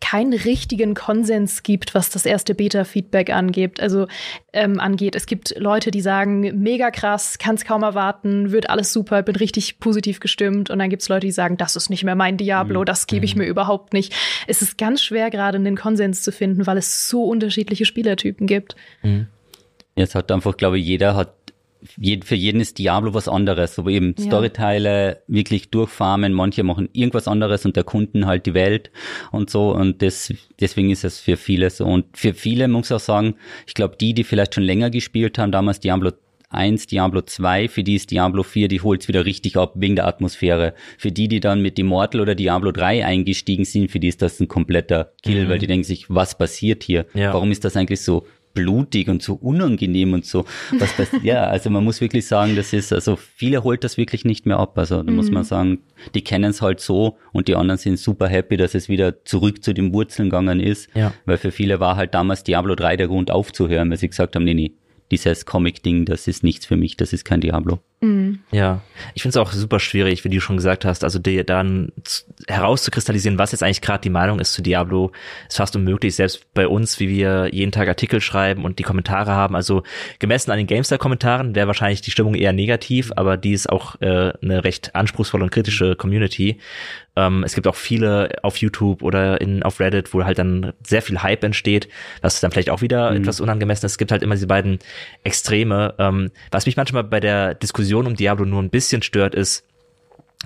keinen richtigen Konsens gibt, was das erste Beta-Feedback angeht. Also ähm, angeht. Es gibt Leute, die sagen, mega krass, kann es kaum erwarten, wird alles super, bin richtig positiv gestimmt. Und dann gibt es Leute, die sagen, das ist nicht mehr mein Diablo, mhm. das gebe ich mhm. mir überhaupt nicht. Es ist ganz schwer, gerade einen Konsens zu finden, weil es so unterschiedliche Spielertypen gibt. Mhm. Jetzt hat einfach, glaube ich, jeder hat für jeden ist Diablo was anderes, so eben ja. Storyteile wirklich durchfarmen, manche machen irgendwas anderes und erkunden halt die Welt und so und das, deswegen ist es für viele so und für viele muss ich auch sagen, ich glaube die, die vielleicht schon länger gespielt haben, damals Diablo 1, Diablo 2, für die ist Diablo 4, die holt's wieder richtig ab wegen der Atmosphäre. Für die, die dann mit Immortal oder Diablo 3 eingestiegen sind, für die ist das ein kompletter Kill, mhm. weil die denken sich, was passiert hier? Ja. Warum ist das eigentlich so blutig und so unangenehm und so. Was ja, [LAUGHS] also man muss wirklich sagen, das ist, also viele holt das wirklich nicht mehr ab. Also da mhm. muss man sagen, die kennen es halt so und die anderen sind super happy, dass es wieder zurück zu den Wurzeln gegangen ist. Ja. Weil für viele war halt damals Diablo 3 der Grund aufzuhören, weil sie gesagt haben, nee, nee, dieses Comic-Ding, das ist nichts für mich, das ist kein Diablo. Mhm. Ja, ich finde es auch super schwierig, wie du schon gesagt hast, also dir dann herauszukristallisieren, was jetzt eigentlich gerade die Meinung ist zu Diablo, ist fast unmöglich, selbst bei uns, wie wir jeden Tag Artikel schreiben und die Kommentare haben, also gemessen an den GameStar-Kommentaren wäre wahrscheinlich die Stimmung eher negativ, aber die ist auch äh, eine recht anspruchsvolle und kritische Community. Ähm, es gibt auch viele auf YouTube oder in, auf Reddit, wo halt dann sehr viel Hype entsteht, was dann vielleicht auch wieder mhm. etwas unangemessen ist. Es gibt halt immer diese beiden Extreme. Ähm, was mich manchmal bei der Diskussion um Diablo nur ein bisschen stört, ist,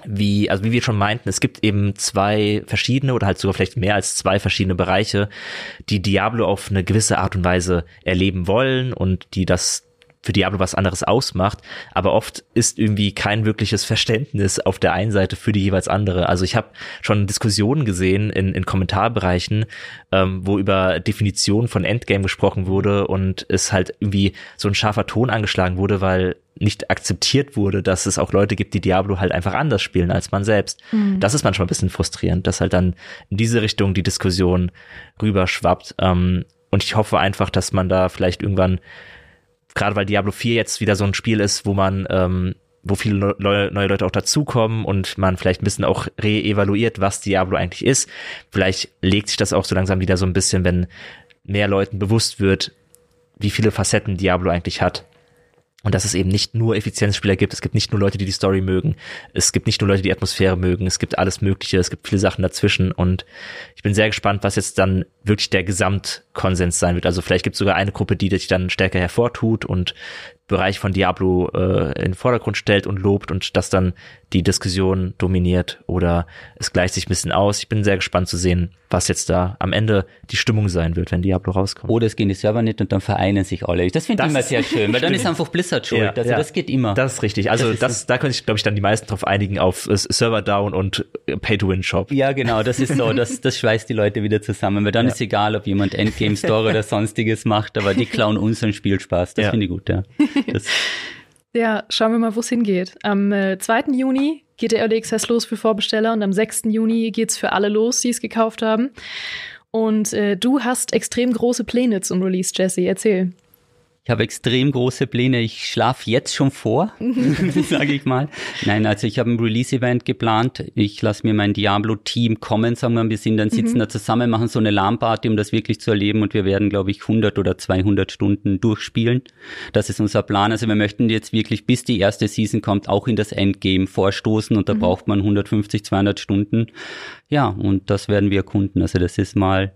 wie, also wie wir schon meinten, es gibt eben zwei verschiedene oder halt sogar vielleicht mehr als zwei verschiedene Bereiche, die Diablo auf eine gewisse Art und Weise erleben wollen und die das für Diablo was anderes ausmacht, aber oft ist irgendwie kein wirkliches Verständnis auf der einen Seite für die jeweils andere. Also ich habe schon Diskussionen gesehen in, in Kommentarbereichen, ähm, wo über Definitionen von Endgame gesprochen wurde und es halt irgendwie so ein scharfer Ton angeschlagen wurde, weil nicht akzeptiert wurde, dass es auch Leute gibt, die Diablo halt einfach anders spielen als man selbst. Mhm. Das ist manchmal ein bisschen frustrierend, dass halt dann in diese Richtung die Diskussion rüberschwappt. Ähm, und ich hoffe einfach, dass man da vielleicht irgendwann gerade weil Diablo 4 jetzt wieder so ein Spiel ist, wo man, ähm, wo viele neue, neue Leute auch dazukommen und man vielleicht ein bisschen auch re-evaluiert, was Diablo eigentlich ist. Vielleicht legt sich das auch so langsam wieder so ein bisschen, wenn mehr Leuten bewusst wird, wie viele Facetten Diablo eigentlich hat. Und dass es eben nicht nur Effizienzspieler gibt, es gibt nicht nur Leute, die die Story mögen, es gibt nicht nur Leute, die die Atmosphäre mögen, es gibt alles Mögliche, es gibt viele Sachen dazwischen und ich bin sehr gespannt, was jetzt dann wirklich der Gesamtkonsens sein wird. Also vielleicht gibt es sogar eine Gruppe, die sich dann stärker hervortut und Bereich von Diablo äh, in den Vordergrund stellt und lobt und das dann die Diskussion dominiert oder es gleicht sich ein bisschen aus. Ich bin sehr gespannt zu sehen, was jetzt da am Ende die Stimmung sein wird, wenn Diablo rauskommt. Oder es gehen die Server nicht und dann vereinen sich alle. Das finde ich immer sehr schön, weil dann ist [LAUGHS] einfach Blizzard schuld. Ja, also ja. das geht immer. Das ist richtig. Also das, das da könnte ich, glaube ich, dann die meisten drauf einigen auf äh, Server down und äh, Pay-to-Win-Shop. Ja, genau, das ist so. Das, das schweißt die Leute wieder zusammen, weil dann ja. ist egal, ob jemand Endgame Store oder [LAUGHS] sonstiges macht, aber die klauen unseren Spielspaß. Das finde ich gut, ja. [LAUGHS] Ja, schauen wir mal, wo es hingeht. Am äh, 2. Juni geht der Early Access los für Vorbesteller und am 6. Juni geht's für alle los, die es gekauft haben. Und äh, du hast extrem große Pläne zum Release, Jesse. Erzähl. Ich habe extrem große Pläne. Ich schlafe jetzt schon vor, [LAUGHS] [LAUGHS] sage ich mal. Nein, also ich habe ein Release-Event geplant. Ich lasse mir mein Diablo-Team kommen, sagen wir, wir sind dann sitzen mhm. da zusammen, machen so eine LAN-Party, um das wirklich zu erleben und wir werden, glaube ich, 100 oder 200 Stunden durchspielen. Das ist unser Plan. Also wir möchten jetzt wirklich, bis die erste Season kommt, auch in das Endgame vorstoßen und da mhm. braucht man 150, 200 Stunden. Ja, und das werden wir erkunden. Also das ist mal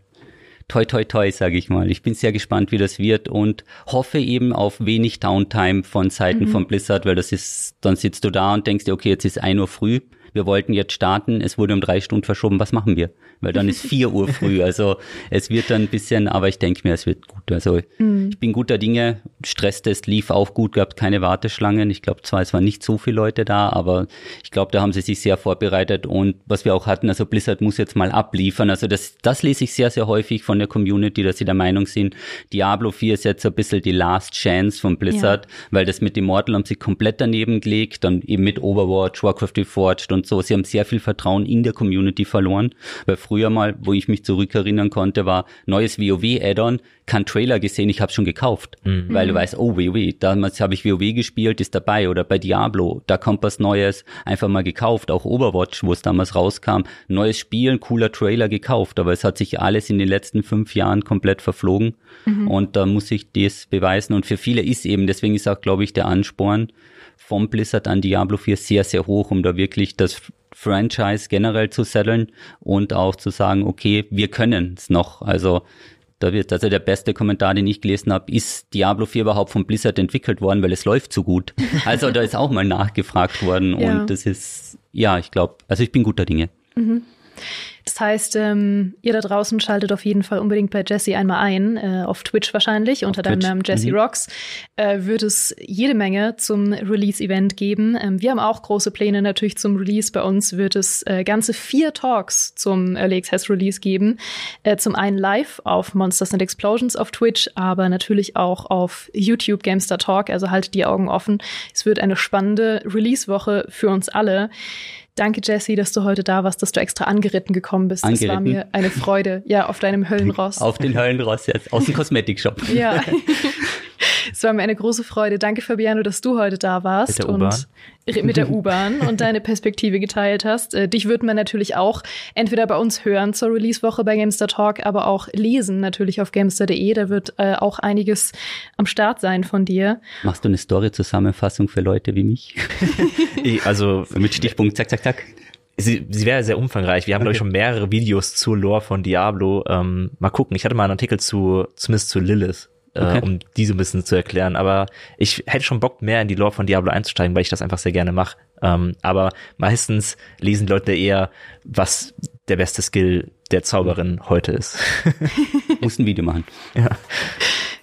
toi toi toi, sage ich mal. Ich bin sehr gespannt, wie das wird und hoffe eben auf wenig Downtime von Seiten mhm. von Blizzard, weil das ist, dann sitzt du da und denkst dir, okay, jetzt ist ein Uhr früh, wir wollten jetzt starten, es wurde um drei Stunden verschoben, was machen wir? Weil dann ist vier Uhr früh. [LAUGHS] Also es wird dann ein bisschen, aber ich denke mir, es wird gut. Also mhm. ich bin guter Dinge. Stresstest lief auch gut, gab keine Warteschlangen. Ich glaube zwar, es waren nicht so viele Leute da, aber ich glaube, da haben sie sich sehr vorbereitet. Und was wir auch hatten, also Blizzard muss jetzt mal abliefern. Also das, das lese ich sehr, sehr häufig von der Community, dass sie der Meinung sind, Diablo 4 ist jetzt so ein bisschen die Last Chance von Blizzard, ja. weil das mit Immortal haben sie komplett daneben gelegt, dann eben mit Overwatch, Warcraft Reforged und so. Sie haben sehr viel Vertrauen in der Community verloren, weil früher mal, wo ich mich zurückerinnern konnte, war neues WoW-Add-on, kein Trailer gesehen, ich habe schon gekauft, mhm. weil du weißt, oh WoW, damals habe ich WoW gespielt, ist dabei. Oder bei Diablo, da kommt was Neues, einfach mal gekauft, auch Overwatch, wo es damals rauskam, neues Spiel, cooler Trailer gekauft, aber es hat sich alles in den letzten fünf Jahren komplett verflogen. Mhm. und da muss ich das beweisen. Und für viele ist eben, deswegen ist auch, glaube ich, der Ansporn, vom Blizzard an Diablo 4 sehr, sehr hoch, um da wirklich das Franchise generell zu setteln und auch zu sagen, okay, wir können es noch. Also da wird also der beste Kommentar, den ich gelesen habe, ist Diablo 4 überhaupt von Blizzard entwickelt worden, weil es läuft so gut. [LAUGHS] Also da ist auch mal nachgefragt worden ja. und das ist, ja, ich glaube, also ich bin guter Dinge. Mhm. Das heißt, ähm, ihr da draußen schaltet auf jeden Fall unbedingt bei Jesse einmal ein, äh, auf Twitch wahrscheinlich, unter deinem Namen Jesse mhm. Rocks, äh, wird es jede Menge zum Release-Event geben. Ähm, wir haben auch große Pläne natürlich zum Release. Bei uns wird es äh, ganze vier Talks zum Early Access Release geben. Äh, zum einen live auf Monsters and Explosions auf Twitch, aber natürlich auch auf YouTube Gamestar Talk. Also haltet die Augen offen. Es wird eine spannende Release-Woche für uns alle. Danke, Jesse, dass du heute da warst, dass du extra angeritten gekommen bist. Angeritten. Das war mir eine Freude. Ja, auf deinem Höllenross. Auf den Höllenross jetzt, aus dem [LAUGHS] Kosmetikshop. ja. [LAUGHS] Es war mir eine große Freude. Danke, Fabiano, dass du heute da warst. Mit der U-Bahn. Mit der U-Bahn und deine Perspektive geteilt hast. Äh, dich wird man natürlich auch entweder bei uns hören zur Release-Woche bei Gamestar Talk, aber auch lesen natürlich auf gamestar.de. Da wird äh, auch einiges am Start sein von dir. Machst du eine Story-Zusammenfassung für Leute wie mich? [LAUGHS] also mit Stichpunkt, zack, zack, zack. Sie, sie wäre sehr umfangreich. Wir haben, okay. glaube ich, schon mehrere Videos zur Lore von Diablo. Ähm, mal gucken. Ich hatte mal einen Artikel zu, zumindest zu Lilith äh, okay. um diese ein bisschen zu erklären. Aber ich hätte schon Bock, mehr in die Lore von Diablo einzusteigen, weil ich das einfach sehr gerne mache. Ähm, aber meistens lesen Leute eher, was der beste Skill der Zauberin heute ist. [LAUGHS] Muss ein Video machen. Ja.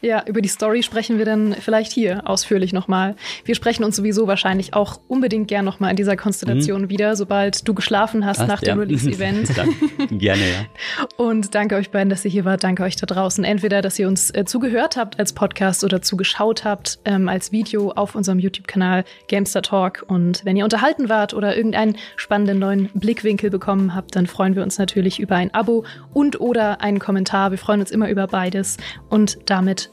Ja, über die Story sprechen wir dann vielleicht hier ausführlich nochmal. Wir sprechen uns sowieso wahrscheinlich auch unbedingt gern nochmal in dieser Konstellation mhm. wieder, sobald du geschlafen hast Ach, nach dem Release-Event. [LAUGHS] Gerne, ja. Und danke euch beiden, dass ihr hier wart. Danke euch da draußen. Entweder, dass ihr uns äh, zugehört habt als Podcast oder zugeschaut habt ähm, als Video auf unserem YouTube-Kanal Gamester Talk. Und wenn ihr unterhalten wart oder irgendeinen spannenden neuen Blickwinkel bekommen habt, dann freuen wir uns natürlich über ein Abo und oder einen Kommentar. Wir freuen uns immer über beides. Und damit